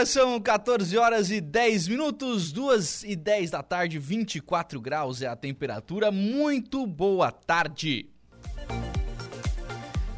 Agora são 14 horas e 10 minutos, 2 e 10 da tarde, 24 graus é a temperatura. Muito boa tarde.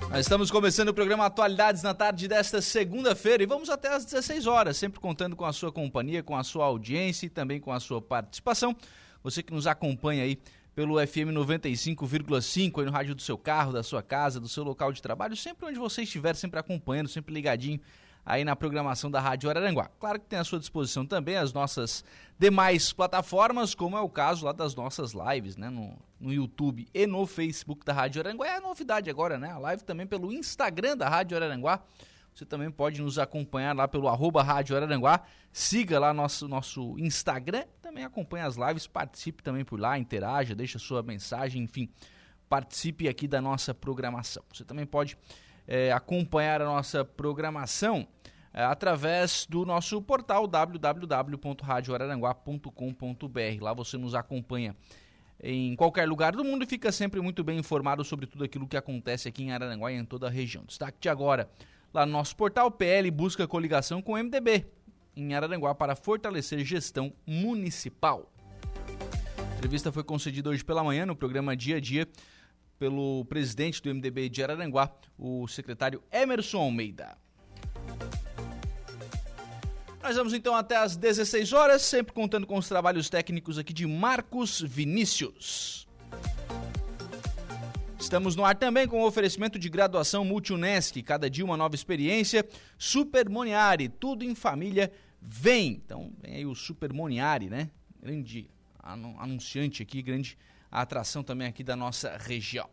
Nós estamos começando o programa Atualidades na tarde desta segunda-feira e vamos até às 16 horas, sempre contando com a sua companhia, com a sua audiência e também com a sua participação. Você que nos acompanha aí pelo FM 95,5 aí no rádio do seu carro, da sua casa, do seu local de trabalho, sempre onde você estiver, sempre acompanhando, sempre ligadinho aí na programação da Rádio Araranguá. Claro que tem à sua disposição também as nossas demais plataformas, como é o caso lá das nossas lives, né, no, no YouTube e no Facebook da Rádio Araranguá. É a novidade agora, né? A live também pelo Instagram da Rádio Araranguá. Você também pode nos acompanhar lá pelo arroba Rádio Araranguá. Siga lá nosso, nosso Instagram. Também acompanhe as lives, participe também por lá, interaja, deixa sua mensagem, enfim, participe aqui da nossa programação. Você também pode é, acompanhar a nossa programação é, através do nosso portal www.radioararanguá.com.br. Lá você nos acompanha em qualquer lugar do mundo e fica sempre muito bem informado sobre tudo aquilo que acontece aqui em Araranguá e em toda a região. Destaque de agora, lá no nosso portal PL busca coligação com o MDB em Araranguá para fortalecer gestão municipal. A entrevista foi concedida hoje pela manhã no programa Dia a Dia pelo presidente do MDB de Araranguá, o secretário Emerson Almeida. Nós vamos então até às 16 horas, sempre contando com os trabalhos técnicos aqui de Marcos Vinícius. Estamos no ar também com o oferecimento de graduação Multunesc, cada dia uma nova experiência. Super Moniari, tudo em família, vem. Então, vem aí o Super Moniari, né? Grande anunciante aqui, grande atração também aqui da nossa região.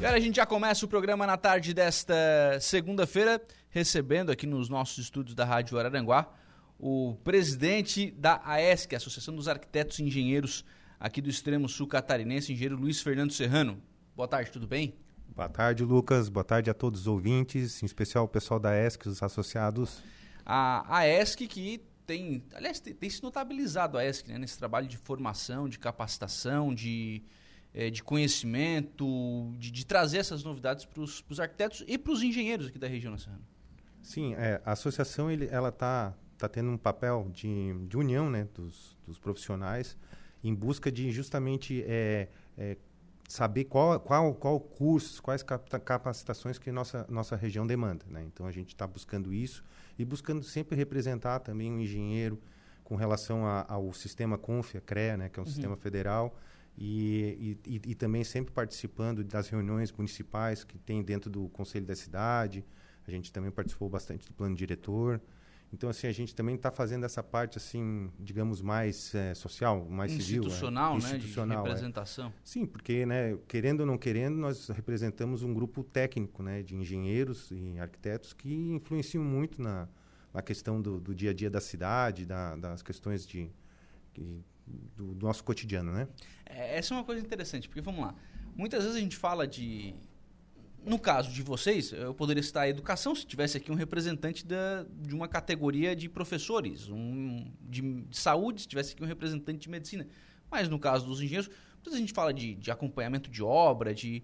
E olha, a gente já começa o programa na tarde desta segunda-feira, recebendo aqui nos nossos estúdios da Rádio Araranguá o presidente da AESC, Associação dos Arquitetos e Engenheiros aqui do extremo sul catarinense, engenheiro Luiz Fernando Serrano. Boa tarde, tudo bem? Boa tarde, Lucas. Boa tarde a todos os ouvintes, em especial o pessoal da AESC, os associados. A AESC que tem, aliás, tem, tem se notabilizado a ESC né, nesse trabalho de formação, de capacitação, de, é, de conhecimento, de, de, trazer essas novidades para os arquitetos e para os engenheiros aqui da região nacional. Sim, é, a associação ele, ela está tá tendo um papel de, de união né, dos, dos profissionais em busca de justamente é, é, saber qual, qual, qual cursos, quais capacitações que nossa, nossa região demanda. Né? Então, a gente está buscando isso e buscando sempre representar também um engenheiro com relação a, ao sistema CONFIA, CREA, né, que é um uhum. sistema federal, e, e, e, também sempre participando das reuniões municipais que tem dentro do Conselho da Cidade. A gente também participou bastante do plano diretor. Então, assim, a gente também está fazendo essa parte, assim, digamos, mais é, social, mais institucional, civil. É. Institucional, né? De representação. É. Sim, porque, né, querendo ou não querendo, nós representamos um grupo técnico, né, de engenheiros e arquitetos que influenciam muito na, na questão do, do dia a dia da cidade, da, das questões de, de do, do, nosso cotidiano, né? É, essa é uma coisa interessante, porque, vamos lá, muitas vezes a gente fala de no caso de vocês, eu poderia citar a educação se tivesse aqui um representante da, de uma categoria de professores, um, de, de, saúde se tivesse aqui um representante de medicina. Mas no caso dos engenheiros, a gente fala de, de acompanhamento de obra, de.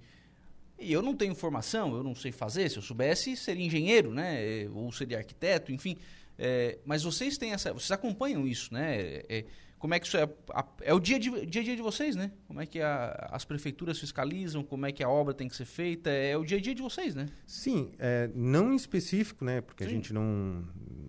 E eu não tenho formação, eu não sei fazer. Se eu soubesse, seria engenheiro, né? Ou seria arquiteto, enfim. É, mas vocês têm essa. Vocês acompanham isso, né? É, como é que isso é? É o dia, de, dia a dia de vocês, né? Como é que a, as prefeituras fiscalizam, como é que a obra tem que ser feita, é o dia a dia de vocês, né? Sim, é, não em específico, né? Porque Sim. a gente não,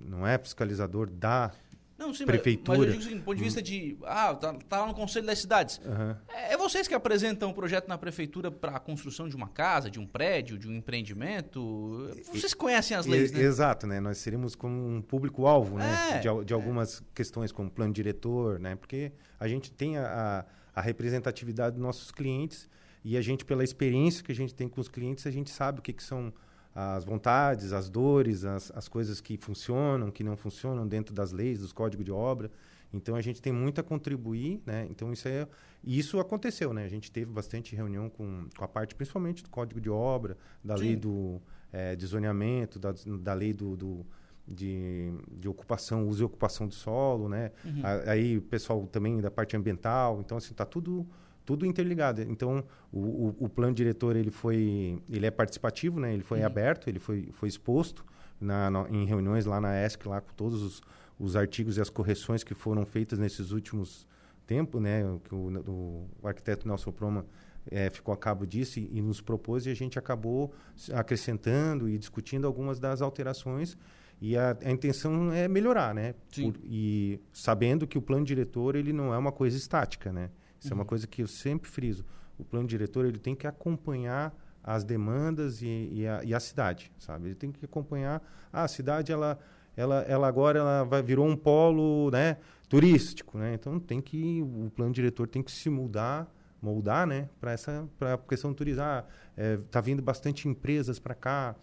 não é fiscalizador da, Não, sim, prefeitura. Mas, mas eu digo assim, do ponto de vista de. Ah, tá, tá lá no Conselho das Cidades. Uhum. É, é vocês que apresentam o projeto na prefeitura para a construção de uma casa, de um prédio, de um empreendimento. Vocês conhecem as leis, e, né? Exato, né? Nós seríamos como um público-alvo, né? É, de, de algumas questões como plano diretor, né? Porque a gente tem a, a, a representatividade dos nossos clientes e a gente, pela experiência que a gente tem com os clientes, a gente sabe o que, que são as vontades, as dores, as, as coisas que funcionam, que não funcionam dentro das leis, dos códigos de obra. Então a gente tem muito a contribuir, né? Então isso é isso aconteceu, né? A gente teve bastante reunião com, com a parte, principalmente do código de obra, da Sim. lei do é, de zoneamento, da, da lei do, do de, de ocupação, uso e ocupação do solo, né? Uhum. A- Aí o pessoal também da parte ambiental, então assim tá tudo tudo interligado. Então o, o, o plano diretor ele foi ele é participativo, né? Ele foi Uhum. aberto, ele foi foi exposto na, na- em reuniões lá na ESC lá com todos os, os artigos e as correções que foram feitas nesses últimos tempos, né? Que o, o, o arquiteto Nelson Proma eh, ficou a cabo disso e, e nos propôs e a gente acabou acrescentando e discutindo algumas das alterações e a, a intenção é melhorar, né? Por- e sabendo que o plano diretor ele não é uma coisa estática, né? Isso é uma coisa que eu sempre friso. O plano diretor ele tem que acompanhar as demandas e, e, a, e a cidade, sabe? Ele tem que acompanhar ah, a cidade, ela, ela, ela agora ela vai, virou um polo, né? Turístico, né? Então tem que o plano diretor tem que se mudar, moldar, né? Para essa para a questão turismo. Ah, é, tá vindo bastante empresas para cá,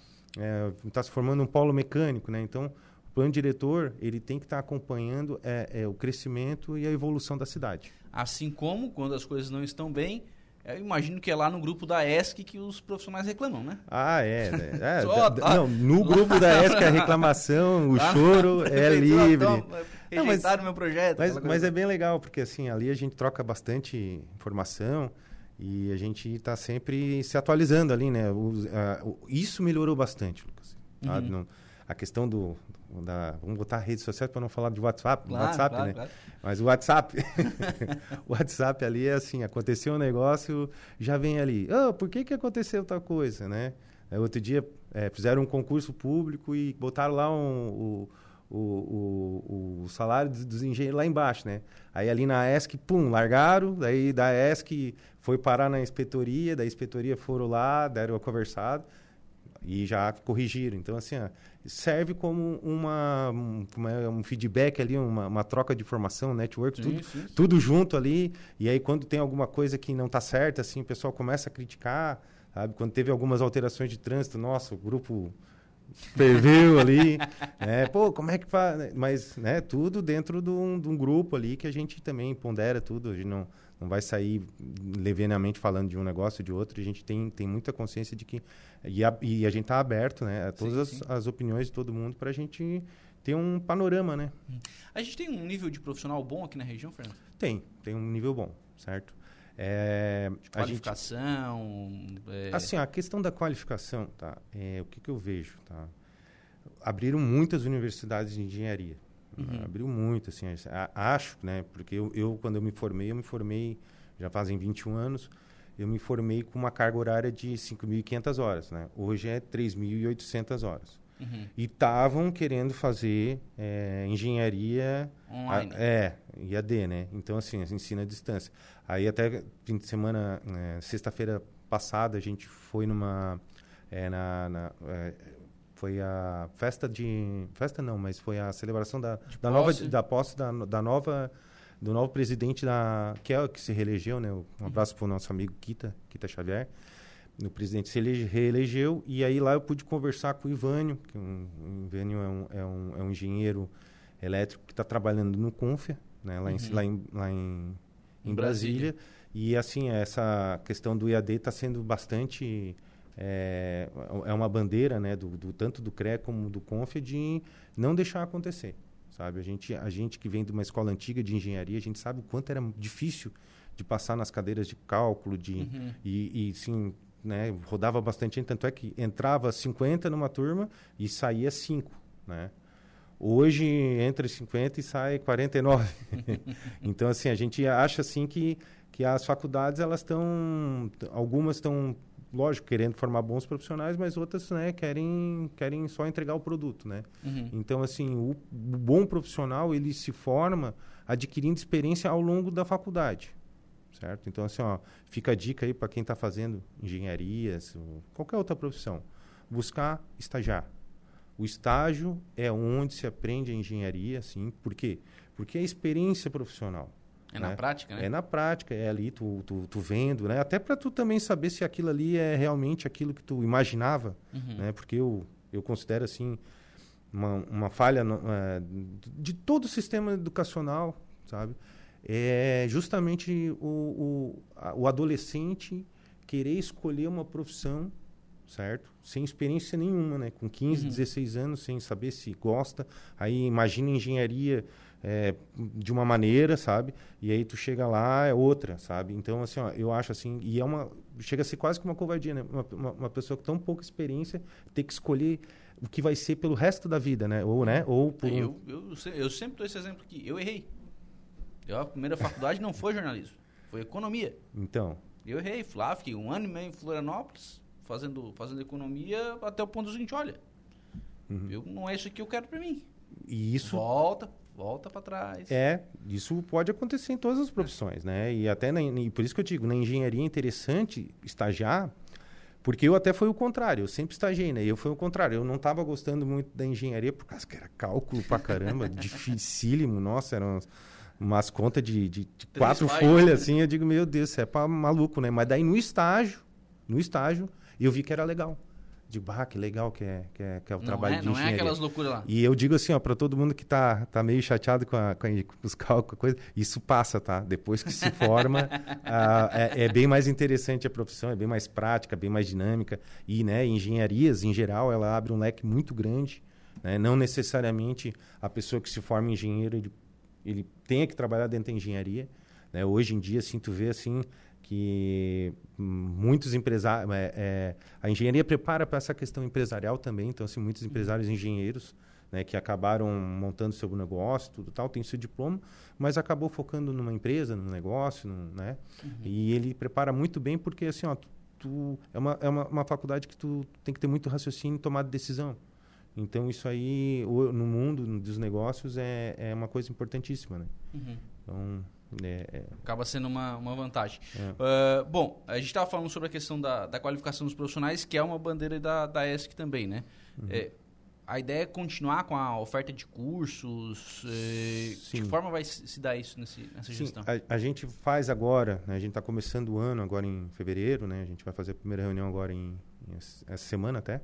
está se formando um polo mecânico, né? Então o plano diretor ele tem que estar acompanhando é, é, o crescimento e a evolução da cidade. Assim como, quando as coisas não estão bem, eu imagino que é lá no grupo da ESC que os profissionais reclamam, né? Ah, é. né? É, Só, da- tá. Não, no grupo da ESC a reclamação, o Lá choro é livre. então, Não, mas- meu projeto. Mas, mas é bem legal, porque assim, ali a gente troca bastante informação e a gente está sempre se atualizando ali, né? Os- a- o- isso melhorou bastante, Lucas. tá? Uhum. Não- a questão do, da... Vamos botar redes sociais para não falar de WhatsApp, Claro, WhatsApp claro, né? claro. Mas o WhatsApp, o WhatsApp ali é assim, aconteceu um negócio, já vem ali, oh, por que que aconteceu tal coisa, né? Outro dia eh, fizeram um concurso público e botaram lá um- o, o, o, salário dos, dos engenheiros lá embaixo, né? Aí ali na ESC, pum, largaram, daí da ESC foi parar na inspetoria, da inspetoria foram lá, deram a conversada e já corrigiram. Então, assim, ó, serve como uma, um, uma- um feedback ali, uma, uma troca de informação, network, Sim, tudo, sim. tudo junto ali. E aí, quando tem alguma coisa que não está certa, assim, o pessoal começa a criticar, sabe? Quando teve algumas alterações de trânsito, nossa, o grupo ferveu ali, né? Pô, como é que faz? Mas, né, tudo dentro de um, de um grupo ali que a gente também pondera tudo, a gente não, não vai sair levianamente falando de um negócio ou de outro, a gente tem, tem muita consciência de que... E a, e a gente está aberto, né, a todas Sim, as, as opiniões de todo mundo para a gente ter um panorama, né? A gente tem um nível de profissional bom aqui na região, Fernando? Tem, tem um nível bom, certo? É, a gente, Qualificação. é, assim, a questão da qualificação, tá? É, o que, que eu vejo, tá? Abriram muitas universidades de engenharia. Uhum. Abriu muito, assim, a- acho, né? Porque eu, eu, quando eu me formei, eu me formei, já fazem 21 anos, eu me formei com uma carga horária de 5.500 horas, né? Hoje é 3.800 horas. uhum, E estavam querendo fazer é, engenharia Online. a- é, IAD, né? Então, assim, ensina à distância. Aí, até fim de semana, é, sexta-feira passada, a gente foi numa. é, na, na- é, foi a festa de. Festa não, mas foi a celebração da, da nova posse. da posse da, da nova do novo presidente da que é o que se reelegeu, né? Um abraço para o nosso amigo Kita, Kita Xavier. O presidente se elege, reelegeu e aí lá eu pude conversar com o Ivânio, que um, o Ivânio é um, é, um, é um engenheiro elétrico que está trabalhando no Confia, né? lá, em, Uhum. lá, em, lá em, em Em Brasília. Brasília. E assim, essa questão do IAD está sendo bastante. É, é uma bandeira, né, do, do- tanto do CRE como do Confia, de não deixar acontecer. Sabe? A, gente, a gente que vem de uma escola antiga de engenharia, a gente sabe o quanto era difícil de passar nas cadeiras de cálculo, de, Uhum. e, e sim, né, rodava bastante tanto é que entrava 50 numa turma e saía 5, né? Hoje entra 50 e sai 49. então assim, a gente acha assim que que as faculdades elas estão algumas estão lógico, querendo formar bons profissionais, mas outras, né, querem, querem só entregar o produto, né? Uhum. Então, assim, o, o bom profissional, ele se forma adquirindo experiência ao longo da faculdade, certo? Então, assim, ó, fica a dica aí para quem está fazendo engenharias, ou qualquer outra profissão, buscar estagiar. O estágio é onde se aprende a engenharia, assim, por quê? Porque é experiência profissional. É na né? prática, né? É na prática, é ali tu, tu, tu vendo, né? Até para tu também saber se aquilo ali é realmente aquilo que tu imaginava, Uhum. né? Porque eu, eu considero, assim, uma, uma falha no- é, de todo o sistema educacional, sabe? É justamente o, o, a- o adolescente querer escolher uma profissão, certo? Sem experiência nenhuma, né? Com 15, Uhum. 16 anos, sem saber se gosta. Aí imagina engenharia é, de uma maneira, sabe? E aí tu chega lá, é outra, sabe? Então, assim, ó, eu acho assim, e é uma. Chega a ser quase que uma covardia, né? Uma, uma, uma pessoa com tão pouca experiência ter que escolher o que vai ser pelo resto da vida, né? Ou, né? Ou por. Eu, eu, eu sempre dou esse exemplo aqui. Eu errei. Eu, a primeira faculdade não foi jornalismo, foi economia. Então. Eu errei, fui lá, fiquei um ano e meio em Florianópolis, fazendo, fazendo economia, até o ponto do seguinte, olha, Uhum. eu, não é isso que eu quero pra mim. E isso Volta, volta pra trás. É, isso pode acontecer em todas as profissões, né? E até na, e por isso que eu digo, na engenharia é interessante estagiar, porque eu até foi o contrário, eu sempre estagiei, né? Eu foi o contrário, eu não estava gostando muito da engenharia por causa que era cálculo pra caramba, dificílimo, nossa, eram umas, umas contas de, de- de quatro folhas, assim, eu digo, meu Deus, isso é pra maluco, né? Mas daí no estágio, no estágio, eu vi que era legal. Digo, bah, que legal que é, que é, que é o não trabalho é, de não é engenharia. aquelas loucuras lá. E eu digo assim, ó, para todo mundo que tá, tá meio chateado com, a, com, os cálculos, coisa, isso passa, tá? Depois que se forma, ah, é, é bem mais interessante a profissão, é bem mais prática, bem mais dinâmica. E, né, engenharias, em geral, ela abre um leque muito grande. Né? Não necessariamente a pessoa que se forma engenheiro, ele, ele tenha que trabalhar dentro da engenharia. Né? Hoje em dia, assim, tu vê, assim, que muitos empresários... é, é, a engenharia prepara para essa questão empresarial também. Então, assim, muitos empresários engenheiros né, que acabaram montando seu negócio, tudo tal, tem seu diploma, mas acabou focando numa empresa, num negócio, num, né? E ele prepara muito bem porque, assim, ó, tu, é, uma, é uma, uma faculdade que tu tem que ter muito raciocínio e tomar decisão. Então, isso aí, no mundo dos negócios, é, é uma coisa importantíssima, né? Uhum. Então, é, é, Acaba sendo uma, uma vantagem. É. Ah, bom, a gente estava falando sobre a questão da, da qualificação dos profissionais, que é uma bandeira da, da ESC também, né? Uhum. É, a ideia é continuar com a oferta de cursos. eh, de que forma vai se dar isso nesse, nessa gestão? a, a gente faz agora, né, a gente está começando o ano agora em fevereiro, né? A gente vai fazer a primeira reunião agora em, em essa semana até.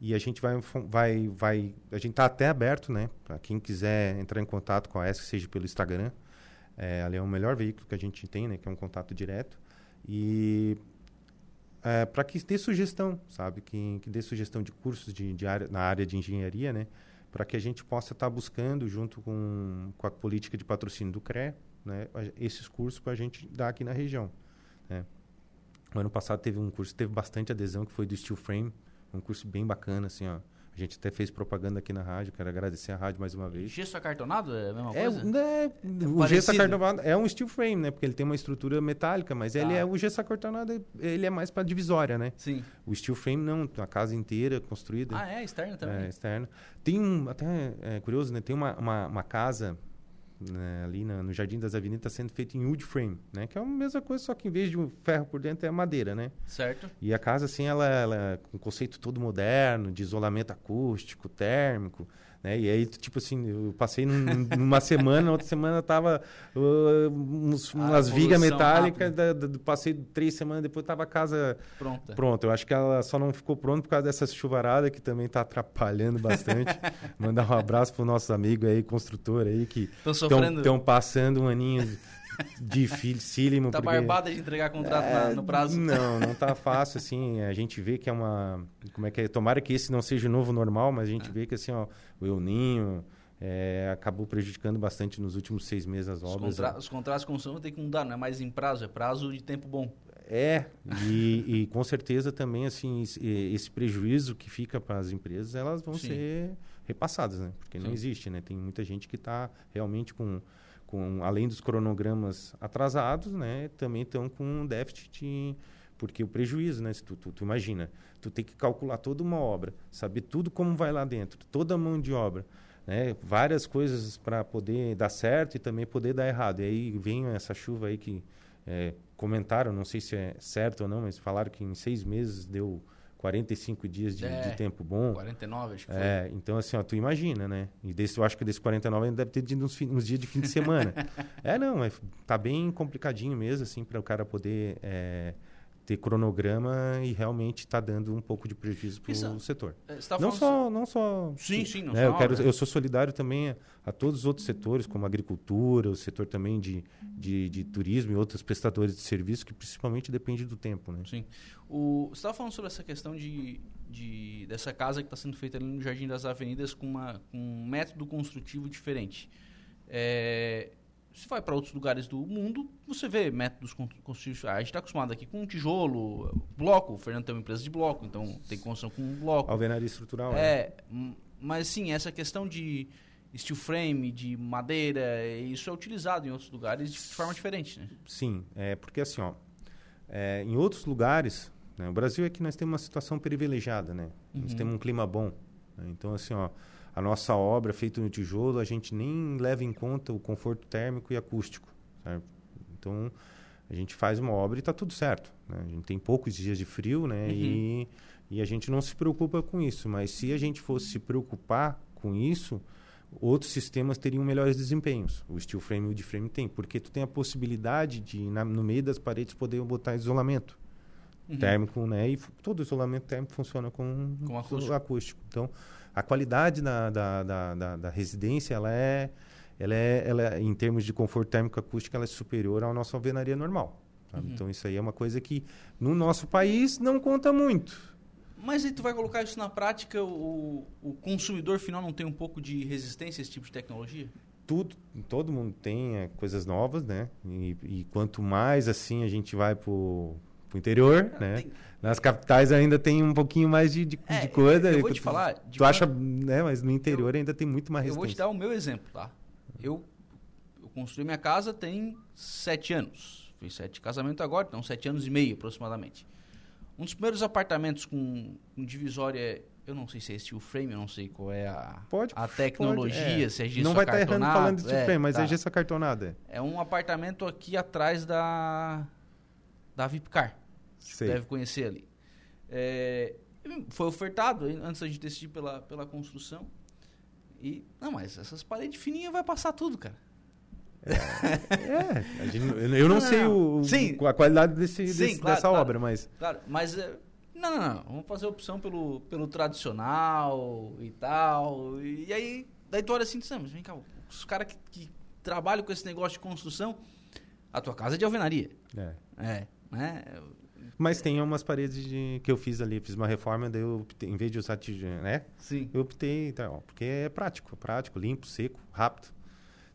E a gente vai, vai, vai a gente está até aberto, né? Para quem quiser entrar em contato com a ESC, seja pelo Instagram, é, ali é o melhor veículo que a gente tem, né? Que é um contato direto. E é, para que dê sugestão, sabe? Que, que dê sugestão de cursos de, de área, na área de engenharia, né? Para que a gente possa estar buscando, junto com, com a política de patrocínio do CRE, né? esses cursos para a gente dar aqui na região. Né? O ano passado teve um curso que teve bastante adesão, que foi do Steel Frame, um curso bem bacana, assim, ó. A gente até fez propaganda aqui na rádio, quero agradecer a rádio mais uma vez. Gesso acartonado é a mesma É, coisa? né, o parecido. gesso acartonado é um steel frame, né? Porque ele tem uma estrutura metálica, mas ele Tá. é o gesso acartonado, ele é mais para divisória, né? Sim. O steel frame não, a casa inteira construída, Ah, é? Externa também? é, externa. Tem um, até é curioso, né? Tem uma, uma, uma casa né, ali na- no Jardim das Avenidas sendo feita em wood frame, né? Que é a mesma coisa, só que em vez de um ferro por dentro é madeira, né? Certo. E a casa, assim, ela, ela é com um conceito todo moderno, de isolamento acústico, térmico, né? E aí, tipo assim, eu passei num- numa semana, na outra semana tava uh, uns- umas vigas metálicas, da, da- passei três semanas depois, tava a casa Pronta. pronta. Eu acho que ela só não ficou pronta por causa dessa chuvarada, que também tá atrapalhando bastante. Mandar um abraço pro nossos amigos aí, construtor aí, que estão passando um aninho dificílimo. Tá porque- barbada de entregar contrato na- é, no prazo. Não, não tá fácil, assim. A gente vê que é uma. Como é que é? Tomara que esse não seja o novo normal, mas a gente vê que assim, ó, o El Ninho é, acabou prejudicando bastante nos últimos seis meses as Os, obras. contra... Os contratos com construção tem que mudar, não é mais em prazo, é prazo de tempo bom. É, e, e com certeza também, assim, esse, prejuízo que fica para as empresas, elas vão Sim. ser repassadas, né? Porque não Sim. existe, né? Tem muita gente que está realmente com, com, além dos cronogramas atrasados, né? Também estão com um déficit porque o prejuízo, né? Se tu, tu, tu, imagina, tu tem que calcular toda uma obra, saber tudo como vai lá dentro, toda a mão de obra, né? Várias coisas para poder dar certo e também poder dar errado. E aí vem essa chuva aí que é, comentaram, não sei se é certo ou não, mas falaram que em seis meses deu 45 dias de, é, de tempo bom. 49, acho que é, foi. Então, assim, ó, tu imagina, né? E desse, eu acho que desse 49 ainda deve ter tido uns, uns dias de fim de semana. é, não, é, tá bem complicadinho mesmo, assim, para o cara poder é, ter cronograma e realmente está dando um pouco de prejuízo para o setor. É, tá não só, não só. Sim, sim, não né, eu, quero, eu sou solidário também a, a, todos os outros setores, como a agricultura, o setor também de, de, de, turismo e outros prestadores de serviço que principalmente depende do tempo, né? Sim. O, você estava falando sobre essa questão de, de dessa casa que está sendo feita ali no Jardim das Avenidas com, uma, com um método construtivo diferente. É, você vai para outros lugares do mundo, você vê métodos construtivos. A gente está acostumado aqui com tijolo, bloco. O Fernando tem uma empresa de bloco, então tem construção com bloco. Alvenaria estrutural, é. é. Mas sim, essa questão de steel frame, de madeira, isso é utilizado em outros lugares de forma diferente, né? Sim, é porque assim, ó, é, em outros lugares, né, o Brasil é que nós temos uma situação privilegiada, né? Uhum. Nós temos um clima bom. Né? Então, assim, ó, a nossa obra feita no tijolo, a gente nem leva em conta o conforto térmico e acústico. Certo? Então, a gente faz uma obra e está tudo certo. Né? A gente tem poucos dias de frio né? Uhum. E, e a gente não se preocupa com isso. Mas se a gente fosse se preocupar com isso, outros sistemas teriam melhores desempenhos. O steel frame e o wood frame tem, porque tu tem a possibilidade de, na, no meio das paredes, poder botar isolamento uhum. térmico, né? E todo isolamento térmico funciona com, com acústico. acústico. Então, a qualidade da, da, da, da, da residência, ela é, ela é, ela é, em termos de conforto térmico acústico, ela é superior à nossa alvenaria normal. Uhum. Então, isso aí é uma coisa que, no nosso país, não conta muito. Mas aí tu vai colocar isso na prática, o, o consumidor final não tem um pouco de resistência a esse tipo de tecnologia? Tudo, todo mundo tem é, coisas novas, né? E, e, quanto mais assim a gente vai pro, pro interior, ah, né? Tem, nas capitais ainda tem um pouquinho mais de, de, é, de coisa. Eu vou te falar. Tu acha, né? Mas no interior eu, ainda tem muito mais resistência. Eu vou te dar o meu exemplo, tá? Eu, eu construí minha casa tem sete anos. Fiz sete casamentos agora, então sete anos e meio aproximadamente. Um dos primeiros apartamentos com, com divisória, eu não sei se é steel frame, eu não sei qual é a, pode, a tecnologia, pode, é. se é gesso Não vai estar tá errando falando de steel é, frame, mas é tá. é gesso acartonado. É. é um apartamento aqui atrás da, da Vipcar. Sei. deve conhecer ali. É, foi ofertado antes da gente decidir pela, pela construção. E, não, mas essas paredes fininhas vai passar tudo, cara. É, é gente, eu não, não sei não. O, Sim. a qualidade desse, Sim, desse claro, dessa claro, obra, mas. Claro, mas. É, não, não, não. Vamos fazer a opção pelo, pelo tradicional e tal. E, aí, daí tu olha assim, mas vem cá, os caras que, que trabalham com esse negócio de construção, a tua casa é de alvenaria. É. É, né? Mas tem umas paredes de, que eu fiz ali, fiz uma reforma, daí eu optei, em vez de usar tijolo, né? Sim. Eu optei, então, porque é prático, prático, limpo, seco, rápido.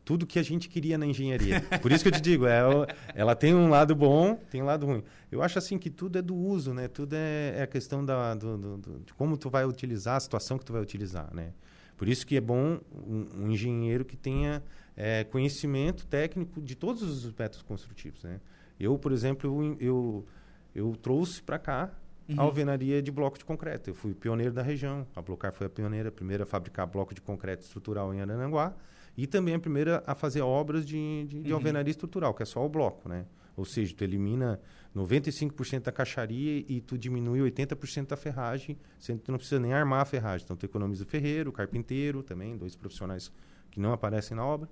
Tudo que a gente queria na engenharia. Por isso que eu te digo, ela, é ela tem um lado bom, tem um lado ruim. Eu acho assim que tudo é do uso, né? Tudo é, é a questão da, do, do, do, de como tu vai utilizar, a situação que tu vai utilizar, né? Por isso que é bom um, um engenheiro que tenha é, conhecimento técnico de todos os métodos construtivos, né? Eu, por exemplo, eu, eu eu trouxe para cá uhum. a alvenaria de bloco de concreto. Eu fui pioneiro da região. A Blocar foi a pioneira, a primeira a fabricar bloco de concreto estrutural em Arananguá e também a primeira a fazer obras de, de, de uhum. alvenaria estrutural, que é só o bloco, né? Ou seja, tu elimina 95% da caixaria e tu diminui 80% da ferragem, sendo que tu não precisa nem armar a ferragem. Então tu economiza o ferreiro, o carpinteiro também, dois profissionais que não aparecem na obra.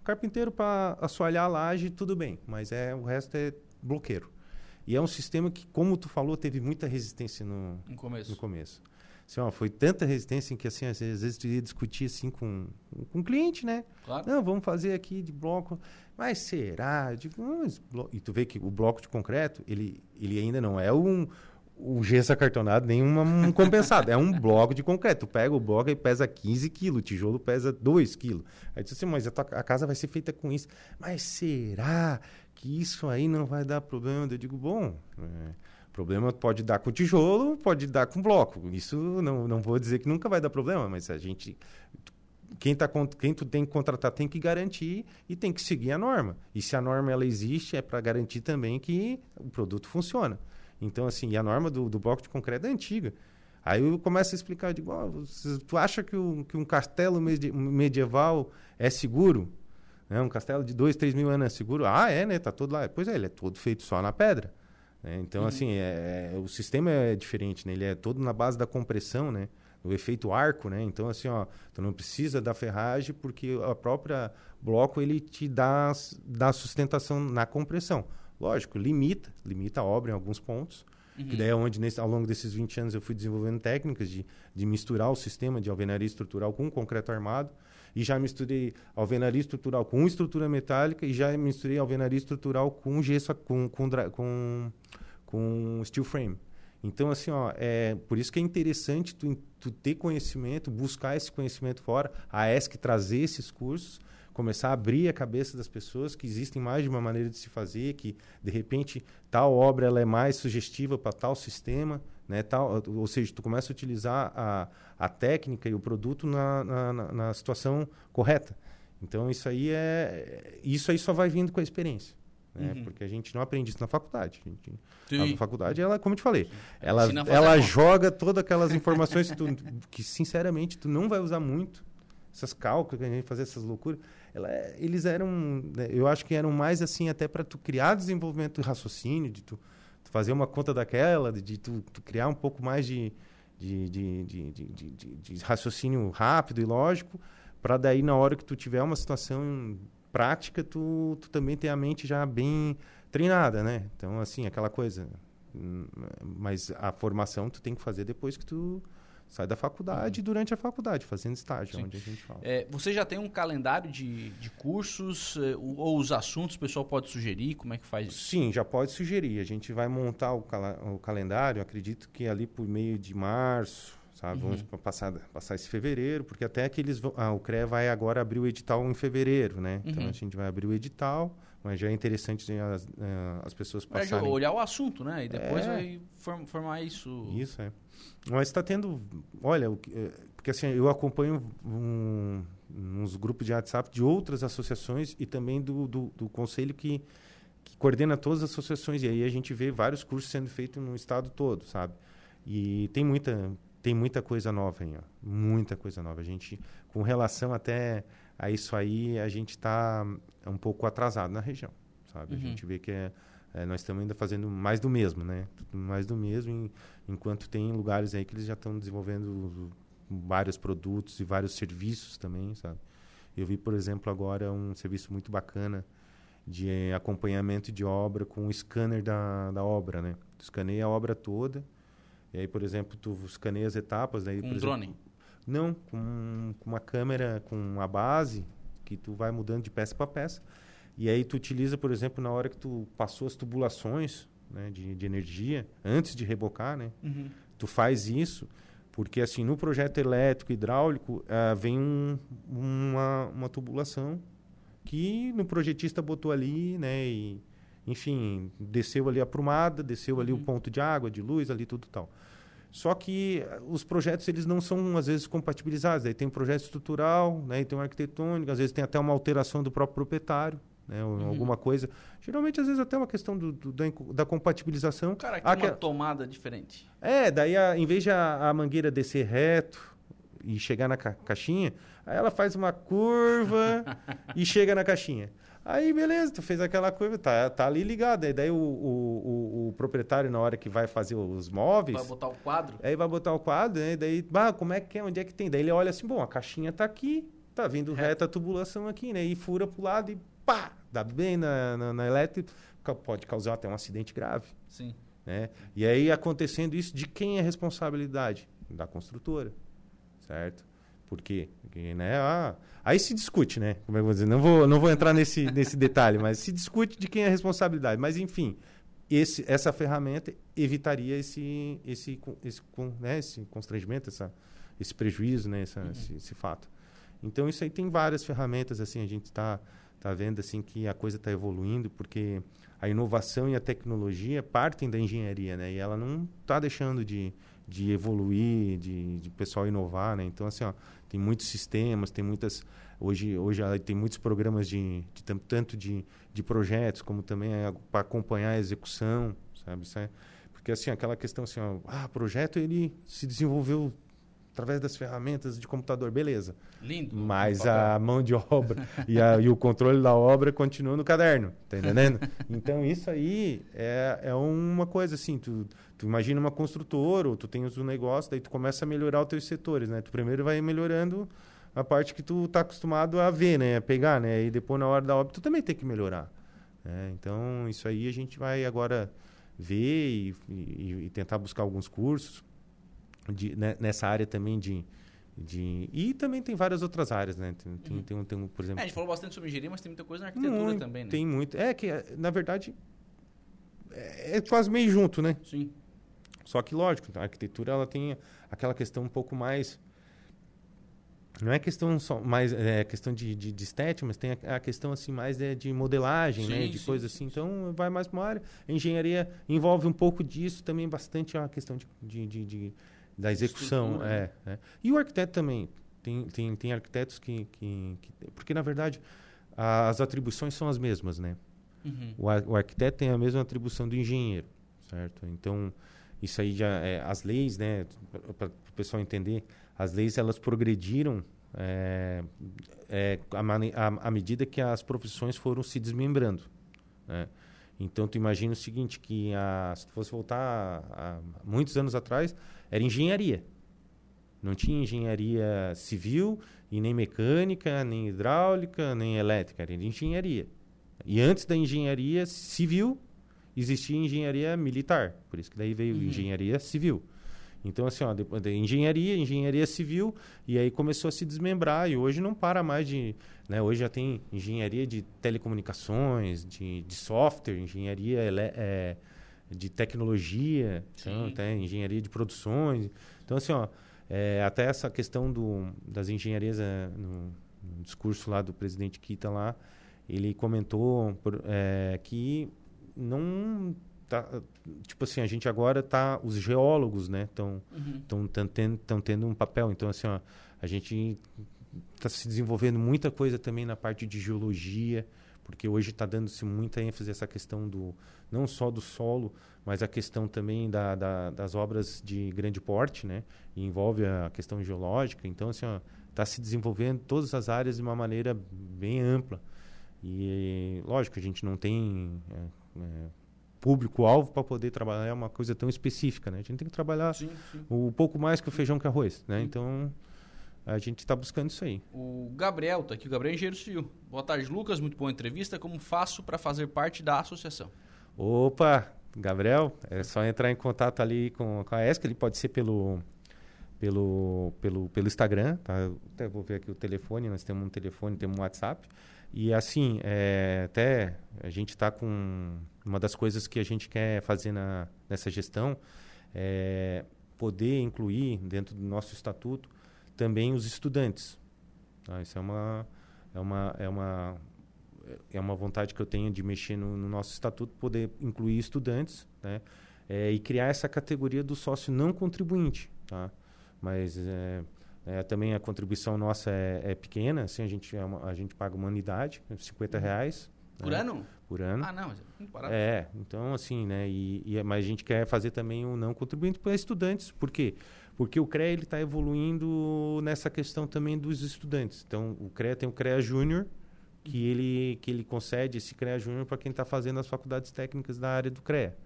O carpinteiro para assoalhar a laje, tudo bem, mas é o resto é bloqueiro. E é um sistema que, como tu falou, teve muita resistência no, no começo. No começo. Assim, ó, foi tanta resistência que assim, às vezes tu ia discutir assim com, com o cliente, né? Claro. Não, vamos fazer aqui de bloco. Mas será? Digo, e tu vê que o bloco de concreto, ele, ele ainda não é um, o gesso acartonado nem um compensado. é um bloco de concreto. Tu pega o bloco e pesa 15 quilos, o tijolo pesa 2 quilos. Aí tu diz assim, mas a, tua, a, casa vai ser feita com isso. Mas será que isso aí não vai dar problema? Eu digo, bom, é, problema pode dar com tijolo, pode dar com bloco. Isso não, não vou dizer que nunca vai dar problema, mas a gente quem, tá, quem tu tem que contratar tem que garantir e tem que seguir a norma. E se a norma ela existe, é para garantir também que o produto funciona. Então, assim, a norma do, do bloco de concreto é antiga. Aí eu começo a explicar, digo, oh, tu acha que, o, que um castelo medieval é seguro? Né? Um castelo de dois, três mil anos é seguro? Ah, é, né? Tá todo lá. Pois é, ele é todo feito só na pedra. Né? Então, uhum. assim, é, é, o sistema é diferente, né? Ele é todo na base da compressão, né? O efeito arco, né? Então, assim, ó, tu não precisa da ferragem porque a própria bloco, ele te dá, dá sustentação na compressão. Lógico, limita, limita a obra em alguns pontos, Uhum. Que daí é onde, nesse, ao longo desses 20 anos, eu fui desenvolvendo técnicas de, de misturar o sistema de alvenaria estrutural com concreto armado. E já misturei alvenaria estrutural com estrutura metálica e já misturei alvenaria estrutural com gesso, com, com, com, com steel frame. Então, assim, ó, é, por isso que é interessante tu, tu ter conhecimento, buscar esse conhecimento fora, a ESC trazer esses cursos, começar a abrir a cabeça das pessoas que existem mais de uma maneira de se fazer, que de repente tal obra ela é mais sugestiva para tal sistema, né? Tal, ou seja, tu começa a utilizar a, a técnica e o produto na, na, na situação correta. Então isso aí é isso aí só vai vindo com a experiência. Né? Uhum. Porque a gente não aprende isso na faculdade. A, gente, a faculdade, ela, como eu te falei, ela, ela joga todas aquelas informações que, tu, que, sinceramente, tu não vai usar muito. Essas cálculos que a gente fazer essas loucuras ela, é, eles eram, né, eu acho que eram mais assim até para tu criar desenvolvimento de raciocínio, de tu, fazer uma conta daquela, de, de tu, tu, criar um pouco mais de, de, de, raciocínio rápido e lógico, para daí na hora que tu tiver uma situação prática, tu, tu também ter a mente já bem treinada, né? Então, assim, aquela coisa. Hum, mas a formação tu tem que fazer depois que tu Sai da faculdade uhum. durante a faculdade, fazendo estágio, Sim. onde a gente fala. É, você já tem um calendário de, de cursos é, ou os assuntos o pessoal pode sugerir? Como é que faz isso? Sim, já pode sugerir. A gente vai montar o, cal o calendário, acredito que ali por meio de março, sabe? Uhum. Vamos passar, passar esse fevereiro, porque até que eles vão... Ah, o CREA vai agora abrir o edital em fevereiro, né? Então, uhum. Então a gente vai abrir o edital mas já é interessante né, as, eh, as pessoas passarem... É olhar o assunto, né? E depois é... vai formar isso... Isso, é. Mas está tendo... Olha, eh, porque assim, eu acompanho um, uns grupos de WhatsApp de outras associações e também do, do, do conselho que, que coordena todas as associações. E aí a gente vê vários cursos sendo feitos no estado todo, sabe? E tem muita, tem muita coisa nova aí, ó. Muita coisa nova. A gente, com relação até a isso aí, a gente está um pouco atrasado na região, sabe? Uhum. A gente vê que é, é, nós estamos ainda fazendo mais do mesmo, né? Mais do mesmo, em, enquanto tem lugares aí que eles já estão desenvolvendo vários produtos e vários serviços também, sabe? Eu vi, por exemplo, agora um serviço muito bacana de acompanhamento de obra com o scanner da, da obra, né? Tu escaneia a obra toda, e aí, por exemplo, tu escaneia as etapas... Daí, um exemplo, drone? Não, com, com uma câmera com a base que tu vai mudando de peça para peça. E aí tu utiliza, por exemplo, na hora que tu passou as tubulações né, de, de energia, antes de rebocar, né? Uhum. Tu faz isso porque, assim, no projeto elétrico hidráulico, uh, vem um, uma, uma tubulação que no projetista botou ali, né? E, enfim, desceu ali a prumada, desceu ali uhum. o ponto de água, de luz, ali tudo tal. Só que eh, os projetos eles não são às vezes compatibilizados. Aí tem um projeto estrutural, né, tem um arquitetônico, às vezes tem até uma alteração do próprio proprietário, né, uhum. alguma coisa. Geralmente às vezes até uma questão do, do da, da, compatibilização. Cara, que uma tomada diferente. É, daí a, em vez de a, a, mangueira descer reto e chegar na ca caixinha, aí ela faz uma curva e chega na caixinha. Aí, beleza, tu fez aquela curva, tá, tá ali ligado. Aí daí o, o, o, o, proprietário, na hora que vai fazer os móveis... Vai botar o quadro. Aí vai botar o quadro, né? Daí, bah, como é que é? Onde é que tem? Daí ele olha assim, bom, a caixinha tá aqui, tá vindo reta a tubulação aqui, né? E fura pro lado e pá, dá bem na, na, na elétrica. Pode causar até um acidente grave. Sim. Né? E aí, acontecendo isso, de quem é a responsabilidade? Da construtora, certo? Porque, né, ah, aí se discute, né? Como é que eu vou dizer? Não vou, não vou entrar nesse, nesse detalhe, mas se discute de quem é a responsabilidade. Mas, enfim, esse, essa ferramenta evitaria esse, esse, esse, né, esse constrangimento, essa, esse prejuízo, né, essa, uhum. esse, esse, fato. Então, isso aí tem várias ferramentas, assim, a gente está tá vendo, assim, que a coisa está evoluindo, porque a inovação e a tecnologia partem da engenharia, né? E ela não está deixando de, de evoluir, de, de pessoal inovar, né? Então, assim, ó, tem muitos sistemas, tem muitas hoje hoje tem muitos programas de, de tanto de, de projetos como também é para acompanhar a execução, sabe? É, Porque assim, aquela questão assim, ó, ah, projeto ele se desenvolveu através das ferramentas de computador, beleza. Lindo. Mas a mão de obra e, a, e, o controle da obra continua no caderno, tá entendendo? então isso aí é, é uma coisa assim, tu, tu imagina uma construtora, ou tu tens um negócio, daí tu começa a melhorar os teus setores, né? Tu primeiro vai melhorando a parte que tu tá acostumado a ver, né? A pegar, né? E depois na hora da obra tu também tem que melhorar. Né? Então isso aí a gente vai agora ver e, e, e tentar buscar alguns cursos de, né, nessa área também de, de... E também tem várias outras áreas, né? Tem, uhum. tem, tem, por exemplo... É, a gente falou bastante sobre engenharia, mas tem muita coisa na arquitetura muito, também, né? Tem muito. É que, na verdade, é, é quase meio junto, né? Sim. Só que, lógico, a arquitetura ela tem aquela questão um pouco mais... Não é questão só mais é questão de, de, de estética, mas tem a, a questão assim mais de, de modelagem, sim, né, de coisas assim. Sim. Então vai mais para uma área. A engenharia envolve um pouco disso também bastante a questão de, de, de da execução. É, é, E o arquiteto também. Tem, tem, tem arquitetos que, que, que, Porque, na verdade, as atribuições são as mesmas, né? Uhum. O, o, arquiteto tem a mesma atribuição do engenheiro, certo? Então, isso aí já... É, as leis, né? Para o pessoal entender, as leis, elas progrediram é, é, à medida que as profissões foram se desmembrando, né? Então, tu imagina o seguinte, que a, se tu fosse voltar a, a muitos anos atrás, era engenharia. Não tinha engenharia civil, e nem mecânica, nem hidráulica, nem elétrica, era engenharia. E antes da engenharia civil, existia engenharia militar. Por isso que daí veio uhum. engenharia civil. Então, assim, ó, depois de engenharia, engenharia civil, e aí começou a se desmembrar, e hoje não para mais de. Né, hoje já tem engenharia de telecomunicações, de, de software, engenharia é, de tecnologia, então, tem engenharia de produções. Então, assim, ó, é, até essa questão do, das engenharias, é, no, no, discurso lá do presidente Kita lá, ele comentou por, é, que não tá, tipo assim, a gente agora tá, os geólogos, né, estão uhum. tendo, tendo um papel. Então, assim, ó, a gente está se desenvolvendo muita coisa também na parte de geologia, porque hoje está dando-se muita ênfase essa questão do não só do solo, mas a questão também da, da, das obras de grande porte, né, e envolve a questão geológica. Então, assim, está se desenvolvendo todas as áreas de uma maneira bem ampla. E, lógico, a gente não tem é, é, público-alvo para poder trabalhar uma coisa tão específica, né? A gente tem que trabalhar sim, sim. um pouco mais que o feijão que arroz, né? Sim. Então, a gente está buscando isso aí. O Gabriel tá aqui, o Gabriel é engenheiro civil. Boa tarde, Lucas, muito boa entrevista. Como faço para fazer parte da associação? Opa, Gabriel, é só entrar em contato ali com, com a ESC, ele pode ser pelo pelo, pelo, pelo Instagram, tá? Eu até vou ver aqui o telefone, nós temos um telefone, temos um WhatsApp. E assim, é, até a gente está com uma das coisas que a gente quer fazer na, nessa gestão é poder incluir dentro do nosso estatuto também os estudantes. Tá? Isso é uma, é, uma, é, uma, é uma vontade que eu tenho de mexer no, no nosso estatuto, poder incluir estudantes né? É, e criar essa categoria do sócio não contribuinte. Tá? Mas é, é, também a contribuição nossa é, é pequena, assim, a gente, é uma, a gente paga uma unidade, 50 uhum. reais. Por né? ano? Por ano. Ah, não, é muito barato. É, então assim, né, e, e, mas a gente quer fazer também o um não contribuinte para estudantes, por quê? Porque o CREA está evoluindo nessa questão também dos estudantes. Então, o CREA tem o CREA Júnior, que ele, que ele concede esse CREA Júnior para quem está fazendo as faculdades técnicas da área do CREA.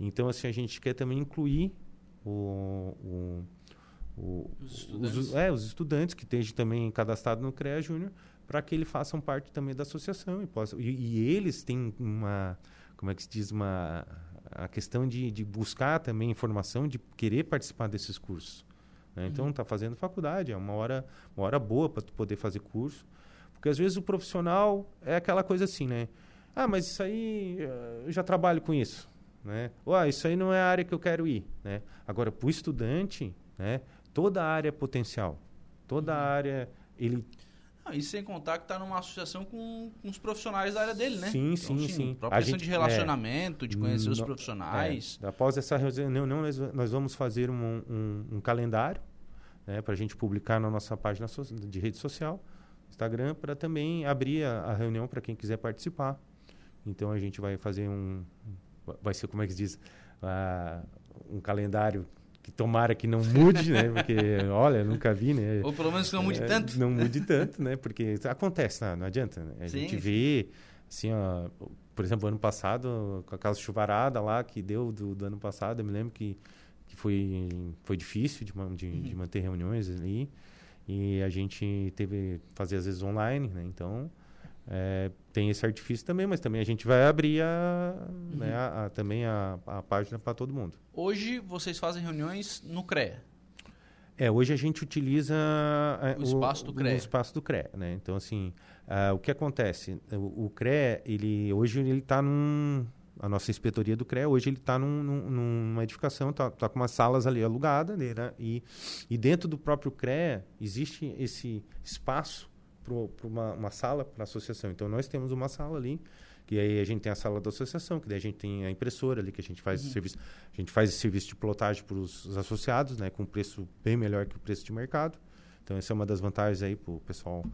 Então, assim, a gente quer também incluir o, o o, os, estudantes. Os, é, os estudantes que estejam também cadastrados no CREA Júnior, para que eles façam parte também da associação e, possam, e, e, eles têm uma, como é que se diz, uma a questão de, de buscar também informação, de querer participar desses cursos. Né? Então, está uhum. fazendo faculdade, é uma hora, uma hora boa para poder fazer curso. Porque às vezes o profissional é aquela coisa assim, né? Ah, mas isso aí, eu já trabalho com isso. Né? Ah, isso aí não é a área que eu quero ir. Né? Agora, para o estudante, né? toda a área é potencial. Toda a uhum. área, ele... Ah, e sem contar que está numa associação com, com, os profissionais da área dele, né? Sim, então, sim, assim, sim. A questão gente, de relacionamento, é, de conhecer no, os profissionais. É, após essa reunião, nós, nós vamos fazer um, um, um calendário né, para a gente publicar na nossa página so, de rede social, Instagram, para também abrir a, a reunião para quem quiser participar. Então a gente vai fazer um. Vai ser, como é que se diz? um calendário que tomara que não mude, né? Porque, olha, nunca vi, né? Ou pelo menos que não mude é, tanto. Não mude tanto, né? Porque acontece, não, não adianta. Né? A sim, gente vê, assim, ó, por exemplo, ano passado, com aquela chuvarada lá que deu do, do ano passado, eu me lembro que, que foi, foi difícil de, de, uhum. de manter reuniões ali. E a gente teve fazer às vezes online, né? Então, é, tem esse artifício também, mas também a gente vai abrir a, uhum. né, a, a, também a, a página para todo mundo. Hoje vocês fazem reuniões no CREA? É, hoje a gente utiliza é, o, o espaço do CREA. O espaço do CREA, né? Então, assim, uh, o que acontece? O, o CREA, ele, hoje ele está num... A nossa inspetoria do CREA, hoje ele está num, num, numa edificação, está tá com umas salas ali alugadas, né? E, e dentro do próprio CREA existe esse espaço para uma, uma, sala para a associação. Então, nós temos uma sala ali, que aí a gente tem a sala da associação, que daí a gente tem a impressora ali, que a gente faz uhum. serviço. A gente faz esse serviço de plotagem para os associados, né, com preço bem melhor que o preço de mercado. Então, essa é uma das vantagens aí para o pessoal